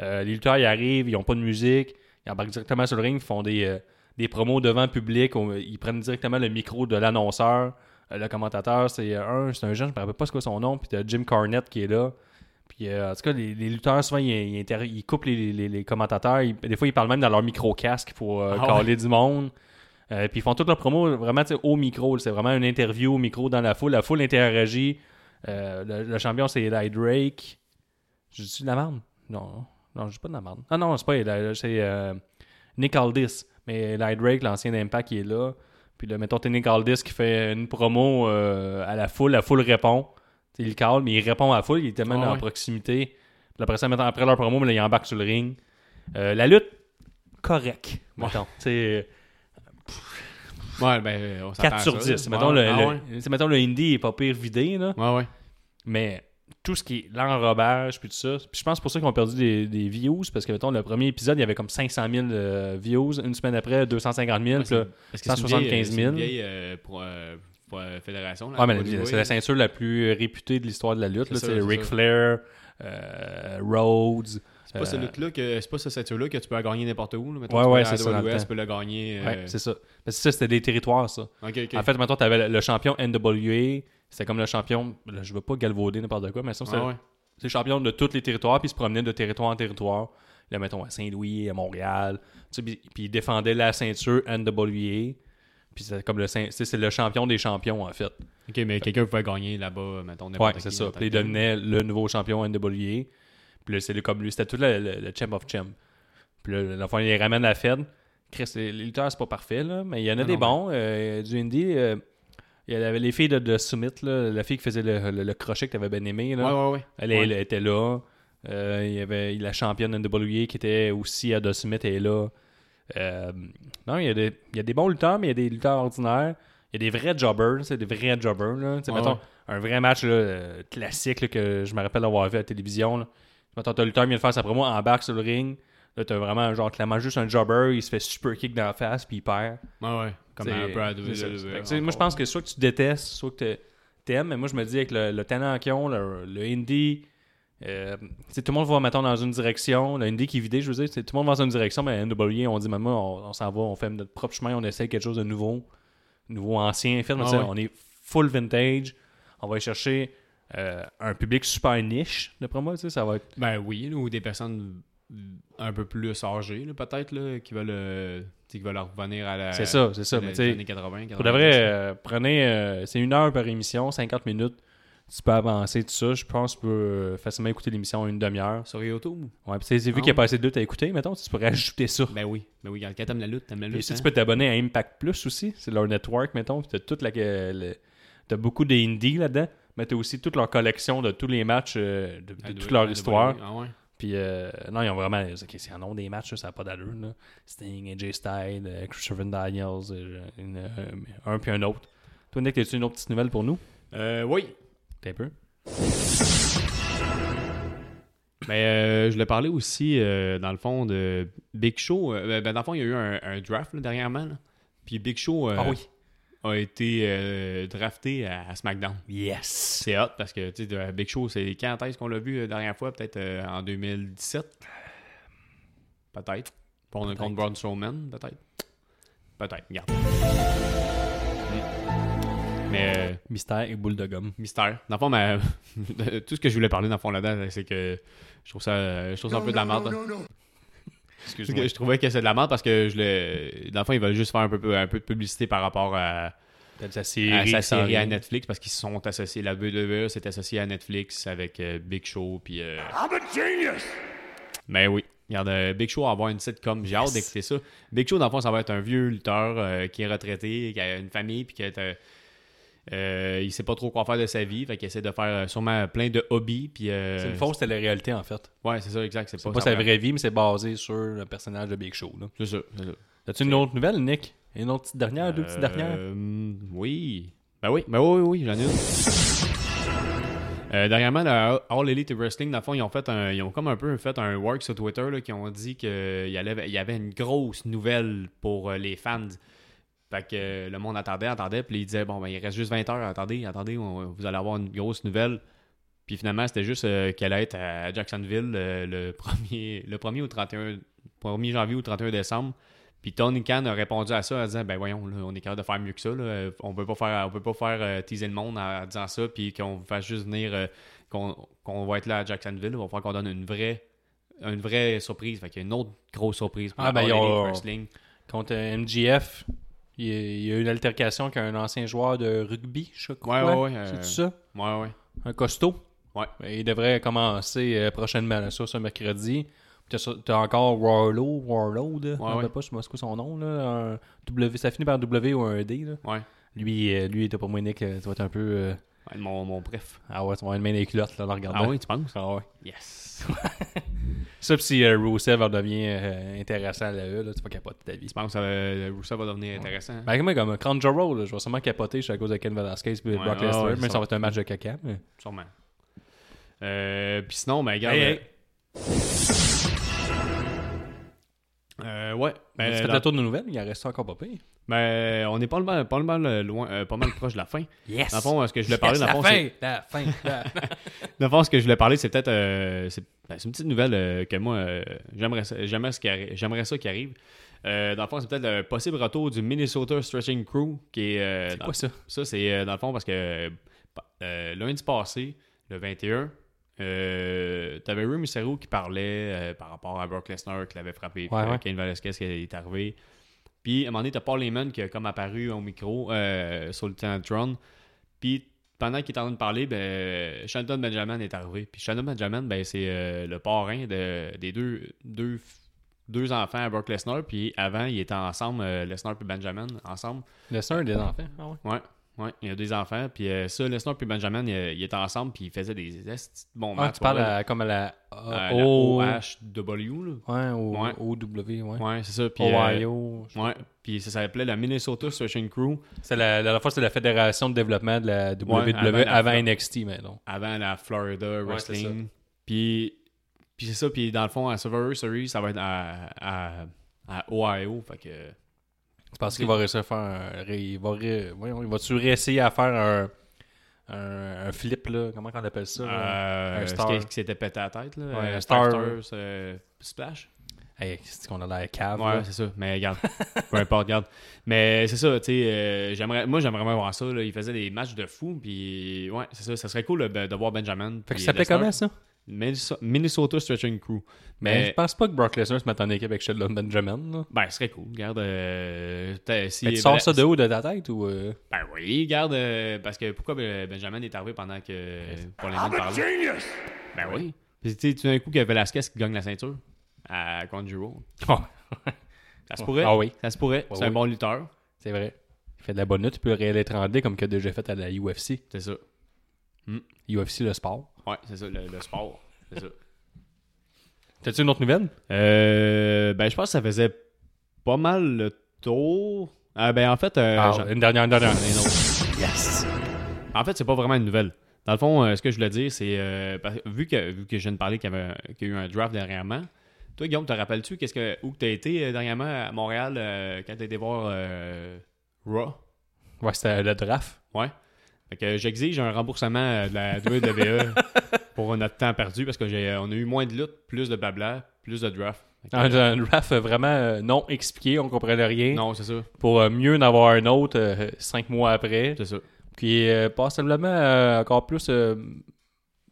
Euh, les lutteurs, ils arrivent, ils n'ont pas de musique, ils embarquent directement sur le ring, ils font des, euh, des promos devant le public, ils prennent directement le micro de l'annonceur. Euh, le commentateur, c'est un, c'est un jeune, je ne me rappelle pas ce que son nom, puis t'as Jim Cornette qui est là. Puis euh, en tout cas, les, les lutteurs, souvent, ils, ils, inter- ils coupent les, les- les commentateurs. Ils- des fois, ils parlent même dans leur micro-casque pour euh, Ah caler du monde. Euh, puis ils font toute leur promo vraiment au micro. C'est vraiment une interview au micro dans la foule. La foule interagit. Euh, le, le champion, c'est Eli Drake. Je dis de la merde? Non, non, je dis pas de la merde. Ah non, c'est pas Eli, c'est euh, Nick Aldis. Mais Eli Drake, l'ancien Impact, il est là. Puis là, mettons, t'as Nick Aldis qui fait une promo à la foule. La foule répond. Il cale, mais il répond à la foule. Il est tellement Ah en ouais. proximité. Puis après ça, mettons, après leur promo, mais là, il embarque sur le ring. La lutte, correct. Mettons. C'est Ouais, ben, on s'attend 4 à sur ça, 10. là. Mettons, Ouais, le, ah ouais. mettons, le indie est pas pire vidé, là. Ouais, ouais. Mais tout ce qui est l'enrobage, puis tout ça. Puis je pense pour ça qu'ils ont perdu des, des views, parce que, mettons, le premier épisode, il y avait comme 500 000 euh, views. Une semaine après, 250 000. puis là- Parce que c'est une 175 vieille, 000. c'est une vieille euh, pour, euh, pour, euh, fédération. Là, mais c'est la ceinture la plus réputée de l'histoire de la lutte. C'est Ric. Flair, Rhodes. C'est pas ce Euh, lutte-là que c'est pas ce ceinture-là que tu peux la gagner n'importe où. Là. Mettons, Ouais, ouais, c'est ça, dans le tu peux la gagner. euh, Ouais, c'est ça. Parce que ça, c'était des territoires, ça. En fait, maintenant, tu avais le, le champion NWA. C'était comme le champion. je veux pas galvauder n'importe quoi, mais ça, c'est Ah ouais. c'est le champion de tous les territoires. Puis il se promenait de territoire en territoire. Là, mettons, à Saint-Louis, à Montréal. Puis, puis il défendait la ceinture NWA. Puis c'est comme le, c'est le champion des champions, en fait. Ok, mais quelqu'un pouvait gagner là-bas, mettons, Ouais, c'est ça. Puis il devenait le nouveau champion NWA. Puis là, c'est comme lui, c'était tout le, le, le champ of champ. Puis là, dans le fond, il les ramène à la Fed. Chris, les les lutteurs, c'est pas parfait, là, mais il y en a Non, des bons. euh, du indie, euh, il y avait les filles de, de Summit, là, la fille qui faisait le, le- le crochet que t'avais bien aimé. Là. Ouais, ouais, ouais. Elle, était là. Euh, il y avait la championne NWA qui était aussi à The Summit, elle est là. Non, il y, a des, il y a des bons lutteurs, mais il y a des lutteurs ordinaires. Il y a des vrais jobbers, c'est des vrais jobbers. Là. Mettons, un vrai match classique que je me rappelle avoir vu à la télévision. Mettons, t'as qui vient de faire sa promo, embarque sur le ring. Là, t'as vraiment genre clairement juste un jobber, il se fait super kick dans la face, puis il perd. Ouais, ouais. Comme un peu à Moi, je pense que soit que tu détestes, soit que t'a- t'aimes, mais moi, je me dis avec le, le talent qu'ils ont, le, le indie, euh, tout le monde va, mettons, dans une direction, le indie qui est vidé, je veux dire, tout le monde va dans une direction, mais NWA, on dit, maman, on, on s'en va, on fait notre propre chemin, on essaie quelque chose de nouveau, nouveau, ancien, mais Ah ouais. on est full vintage, on va aller chercher euh, un public super niche, d'après moi, tu sais, ça va être... Ben oui, ou des personnes un peu plus âgées, peut-être, là, qui veulent, euh, qui veulent revenir à la. C'est ça, c'est ça, mais la- tu sais, années 80, Pour de vrai, euh, prenez. euh, c'est une heure par émission, 50 minutes. Tu peux avancer tout ça. Je pense que tu peux euh, facilement écouter l'émission en une demi-heure. Sur YouTube? Ouais, puis tu sais, c'est vu Ah qu'il n'y a ouais. pas assez de lutte à écouter, mettons, tu pourrais ajouter ça. Ben oui. Ben oui, quand t'aimes la lutte, t'aimes la Et lutte. si hein? tu peux t'abonner à Impact Plus aussi, c'est leur network, mettons. Puis t'as toute la. le- t'as beaucoup des indies là-dedans, mais t'as aussi toute leur collection de tous les matchs, euh, de, de toute leur histoire. Ah ouais. Puis euh, non, ils ont vraiment. Ok, c'est un nom des matchs, ça n'a pas d'allure. Là. Sting, AJ Styles, euh, Christopher Daniels, euh, une, euh, un puis un autre. Toi, Nick, as-tu une autre petite nouvelle pour nous? Euh, oui. T'as un peu Mais euh, je voulais parler aussi, dans le fond, de Big Show. Ben, dans le fond, il y a eu un, un draft là, dernièrement. là. Puis Big Show Ah oui. A été euh, drafté à, à SmackDown. Yes C'est hot parce que tu sais, Big Show, c'est quand est-ce qu'on l'a vu la dernière fois? Peut-être euh, en 2017 Peut-être. Pour on a Peut-être. contre Braun Strowman, peut-être. Peut-être, regarde. Mais euh, Mystère et boule de gomme. mystère. Dans le fond, ma- tout ce que je voulais parler dans le fond là-dedans, c'est que je trouve ça, je trouve ça un peu de la merde. Que je trouvais que c'est de la merde parce que je le, dans le fond, ils veulent juste faire un peu, un peu de publicité par rapport à, sa série. à sa série. Netflix parce qu'ils se sont associés. La WWE s'est associée à Netflix avec euh, Big Show. Puis, euh, I'm a genius. mais oui, regarde, euh, Big Show va avoir une sitcom. J'ai hâte Yes. d'écouter ça. Big Show, dans le fond, ça va être un vieux lutteur euh, qui est retraité, qui a une famille, puis qui est. euh, il sait pas trop quoi faire de sa vie, fait qu'il essaie de faire euh, sûrement plein de hobbies. Puis, euh, C'est une fausse télé-réalité, en fait. Ouais, c'est ça, exact. C'est pas, pas sa vraie vie, mais c'est basé sur le personnage de Big Show. C'est ça, c'est ça. As-tu une autre nouvelle, Nick? Une autre petite dernière, deux petites dernières? Euh, oui. Ben oui, ben oui, oui, oui, j'en ai une. Dernièrement, All Elite Wrestling, dans le fond, ils ont fait un, ils ont comme un peu fait un work sur Twitter là, qui ont dit qu'il y, avait une grosse nouvelle pour les fans. Fait que euh, le monde attendait, attendait, puis ils disaient bon ben il reste juste 20 heures, attendez, attendez, on- vous allez avoir une grosse nouvelle. Puis finalement, c'était juste euh, qu'elle allait être à Jacksonville euh, le, premier, le 1er au 31 1er janvier ou 31 décembre. Puis Tony Khan a répondu à ça en disant ben voyons, là, on est capable de faire mieux que ça. là. On peut pas faire, on peut pas faire euh, teaser le monde en, en disant ça, puis qu'on fasse juste venir, qu'on va être là à Jacksonville. Il va falloir qu'on donne une vraie, une vraie surprise. Fait qu'il y a une autre grosse surprise pour Ah, ben, Wrestling. Contre MGF, il y, a, eu une altercation avec un ancien joueur de rugby, je crois. Ouais, ouais, ouais, euh, C'est ça? Ouais, ouais. Un costaud? Ouais. Ben, Il devrait commencer euh, prochainement, ça, ce mercredi. T'as encore Warlow, Warlow, là. je me rappelle ouais. pas, je sais c'est son nom, là. Un w, ça finit par un W ou un D, là. Ouais. Lui, euh, lui, t'as pas moi, Nick, euh, tu vas être un peu. euh, Ouais, mon, mon bref. Ah ouais, tu vas avoir une main des culottes, là, en le regardant. Ah oui, tu penses? Ah ouais. Yes. Ça, pis si euh, Rusev redevient euh, intéressant à la E, là, tu vas capoter ta vie. tu penses que euh, ça va devenir intéressant? Ben, comme, comme Crown Joro, là, je vais sûrement capoter je suis à cause de Ken Velasquez et Ouais, Brock Lesnar, ouais, mais ça va être un match de caca. Mais... Sûrement. Euh, Puis sinon, ben, regarde. Hey, hey. Euh, ouais. Ben, tu fais le tour de nouvelles, il en reste encore pas pire. ben, on est pas mal, pas mal euh, loin, euh, pas mal proche de la fin. Yes! Dans le fond, euh, ce que je voulais parler, Yes, dans la fond, fin! La fin! la- Dans le fond, ce que je voulais parler, c'est peut-être. euh, c'est ben, une petite nouvelle que moi, j'aimerais ça, j'aimerais ça qui arrive. Dans le fond, c'est peut-être le possible retour du Minnesota Stretching Crew, qui est. C'est quoi ça? Ça, c'est dans le fond parce que lundi passé, le 21, euh, t'avais Rui Mysterio qui parlait euh, par rapport à Brock Lesnar qui l'avait frappé, Ouais, euh, ouais. Cain Velasquez qui est arrivé. Puis à un moment donné, t'as Paul Heyman qui a comme apparu au micro euh, sur le Tron. Puis pendant qu'il est en train de parler, ben, Shelton Benjamin est arrivé. Puis Shelton Benjamin, ben, c'est le parrain de- des deux, deux, deux enfants à Brock Lesnar. Puis avant, ils étaient ensemble, Lesnar et Benjamin, ensemble. Le un des enfants. Ah ouais. Ouais, ouais, il y a des enfants. Puis euh, ça, Lesnar et Benjamin, ils, ils étaient ensemble, puis ils faisaient des bons Ah, matchs. tu parles à- comme à la, la O- OHW, là. Ouais, au Ouais. OW, ouais. Ouais, c'est ça. Puis, euh, Ohio. ouais, puis ça s'appelait la Minnesota Stretching Crew C'est la, la, la fois, c'est la fédération de développement de la WWE avant la avant, NXT, mais non. avant la Florida Ouais, Wrestling. puis, puis c'est ça. Puis dans le fond, à Survivor Series, ça va être à, à, à Ohio. Fait que. Tu penses qu'il va réussir à faire un. Il va, ré- voyons, il va-tu réessayer à faire un, un, un flip, là? Comment on appelle ça? Euh, un star. qui, s'était pété à la tête, là. Ouais, euh, un star. Euh, Splash? Hey, c'est qu'on a l'air cave. Ouais, c'est ça. Mais regarde, peu importe, regarde. Mais c'est ça, tu sais, euh, j'aimerais, moi j'aimerais vraiment voir ça. Là. Il faisait des matchs de fou, puis ouais, c'est ça. Ça serait cool là, de voir Benjamin. Fait que ça s'appelait comment ça? Minnesota, Stretching Crew. Mais Mais, je pense pas que Brock Lesnar se mette en équipe avec Sheldon Benjamin. Là. ben, ce serait cool. Regarde, euh, si. Tu ben, sors ça de haut de ta tête ou. euh? Ben oui, regarde, euh, parce que pourquoi ben- Benjamin est arrivé pendant que a parlait? genius! Ben oui. Puis tu sais, tout d'un coup, qu'il y a Velasquez qui gagne la ceinture à Conjuro. Ça se pourrait. Ah oui, Ça se pourrait. Ouais, c'est un bon lutteur. c'est vrai. Il fait de la bonne lutte, il peut réel étrangler comme qu'il a déjà fait à la UFC. C'est ça. UFC le sport. Ouais, c'est ça, le, le sport. C'est ça. T'as-tu une autre nouvelle? Euh, ben, je pense que ça faisait pas mal le tour. Ah, ben, en fait, euh, Ah, Une dernière, une dernière. une autre. Yes. En fait, c'est pas vraiment une nouvelle. Dans le fond, euh, ce que je voulais dire, c'est euh, parce- vu, que, vu que je viens de parler qu'il y, avait, qu'il y a eu un draft dernièrement, toi, Guillaume, te rappelles-tu qu'est-ce que, où tu as été dernièrement à Montréal euh, quand tu as été voir euh, Raw? Ouais, c'était le draft. Ouais. Fait que j'exige un remboursement euh, de la WWE pour notre temps perdu parce qu'on a eu moins de luttes, plus de blabla, plus de draft. Que, Un, un draft vraiment euh, non expliqué, on comprenait rien. non, c'est ça. Pour euh, mieux en avoir un autre euh, cinq mois après. C'est ça. Qui est euh, passablement euh, encore plus euh,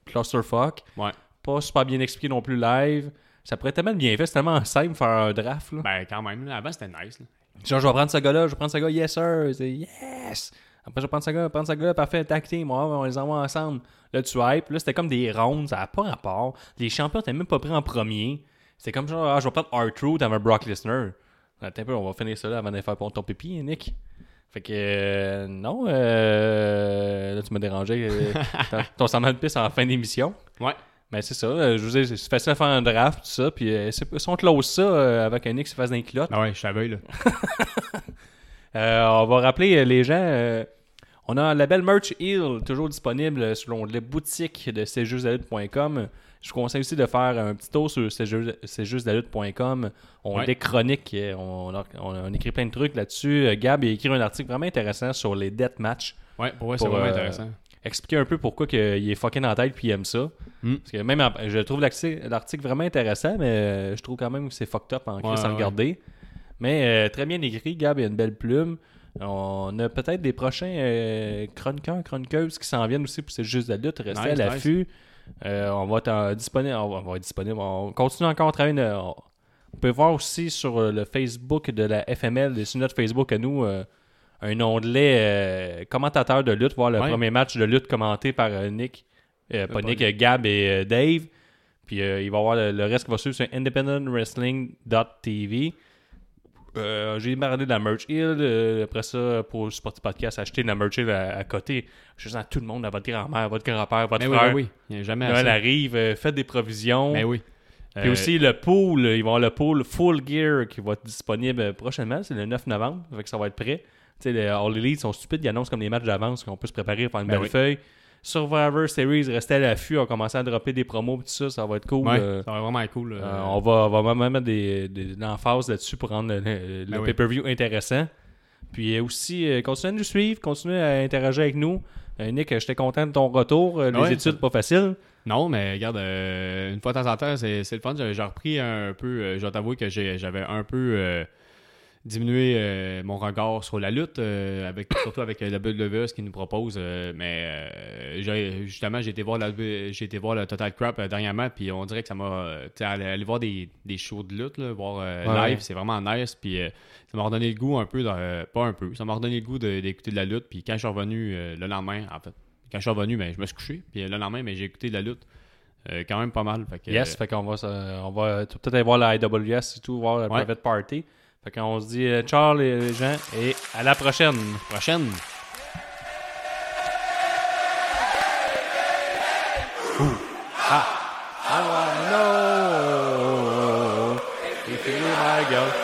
clusterfuck. Ouais. Pas super bien expliqué non plus live. Ça pourrait être tellement bien fait, c'est tellement simple faire un draft. Là. Ben, quand même. avant, c'était nice. là. Genre, je vais prendre ce gars-là, je vais prendre ce gars, yes sir. C'est yes. Après, je vais prendre ce gars, prendre ce gars-là, parfait, tag team, on les envoie ensemble. Là, tu hype. Là, c'était comme des rondes, ça n'a pas rapport. Les champions n'étaient même pas pris en premier. C'était comme genre, ah, je vais prendre R-Truth avant Brock Lesnar. Attends un peu, on va finir ça là avant d'aller faire ton pipi, Nick. Fait que, euh, non, euh, là, tu m'as dérangé. euh, ton- ton semblant de piste en fin d'émission. Ouais. Mais c'est ça, euh, je vous dis, c'est facile à faire un draft, tout ça. Puis euh, c'est- si on close ça euh, avec un Nick qui se fasse d'un culotte, Ben ouais, je savais, là. euh, on va rappeler euh, les gens. euh, on a la belle Merch Hill, toujours disponible sur les boutiques de cjustdalutte.com. Je vous conseille aussi de faire un petit tour sur cjustdalutte.com. On a Ouais. des chroniques, on a, on a écrit plein de trucs là-dessus. Gab a écrit un article vraiment intéressant sur les deathmatch. Ouais, pour vrai, c'est vraiment intéressant. Expliquer un peu pourquoi il est fucking en tête puis il aime ça. Mm. Parce que même je trouve l'article vraiment intéressant, mais je trouve quand même que c'est fucked up en Ouais, à ouais. Mais euh, très bien écrit, Gab, il a une belle plume. On a peut-être des prochains euh, chroniqueurs, chroniqueuses qui s'en viennent aussi pour c'est juste de la lutte. Restez Nice, à l'affût. Euh, on va être disponible. On va, on va être disponible. On continue encore à travailler. on- Vous pouvez voir aussi sur euh, le Facebook de la FML, sur notre Facebook à nous, un onglet commentateur de lutte, voir le Ouais. premier match de lutte commenté par Nick, pas Nick, Gab et Dave. Puis euh, il va y avoir le, le reste qui va suivre sur independentwrestling.tv. Euh, j'ai parlé de la Merch Hill. euh, après ça, pour supporter le podcast, acheter de la Merch Hill à, à côté. Je sens à tout le monde, à votre grand-mère, votre grand-père, votre Mais oui, frère. ben oui, a jamais Noël arrive, euh, faites des provisions. Mais oui. Puis aussi le pool, ils vont avoir le pool Full Gear qui va être disponible prochainement, c'est le 9 novembre, fait que ça va être prêt. Tu sais, les All Elite sont stupides, ils annoncent comme les matchs d'avance qu'on peut se préparer pour une Ben belle oui. feuille. Survivor Series restait à l'affût, on commençait à dropper des promos et tout ça, ça va être cool. Ouais, euh, ça va être vraiment cool. euh, euh, on, va, on va même mettre des, des, de l'emphase là-dessus pour rendre le, le- le Ben oui. pay-per-view intéressant. Puis aussi, euh, continuez à nous suivre, continuez à interagir avec nous. Nick, j'étais content de ton retour. Les Ouais, études, pas facile. Non, mais regarde, euh, une fois de temps en temps, c'est le fun. J'ai repris un peu. je dois t'avouer que j'ai- j'avais un peu diminué euh, mon regard sur la lutte, euh, avec, surtout avec euh, la WWE, ce qu'ils nous propose. euh, mais justement, j'ai été voir la j'ai été voir le Total Crap dernièrement, puis on dirait que ça m'a. aller, aller voir des, des shows de lutte, là, voir Ouais. live, c'est vraiment nice. Puis ça m'a redonné le goût un peu, de- pas un peu, ça m'a redonné le goût d'écouter de la lutte. Puis quand je suis revenu le lendemain, en fait, quand je suis revenu, ben, je me suis couché. Puis le lendemain, ben, j'ai écouté de la lutte. Euh, quand même pas mal. Fait que, Yes, fait qu'on va, on va peut-être aller voir la IWS et tout, voir la Ouais. Private Party. Fait qu'on se dit euh, ciao les les gens et à la prochaine. prochaine. I wanna know if you my girl.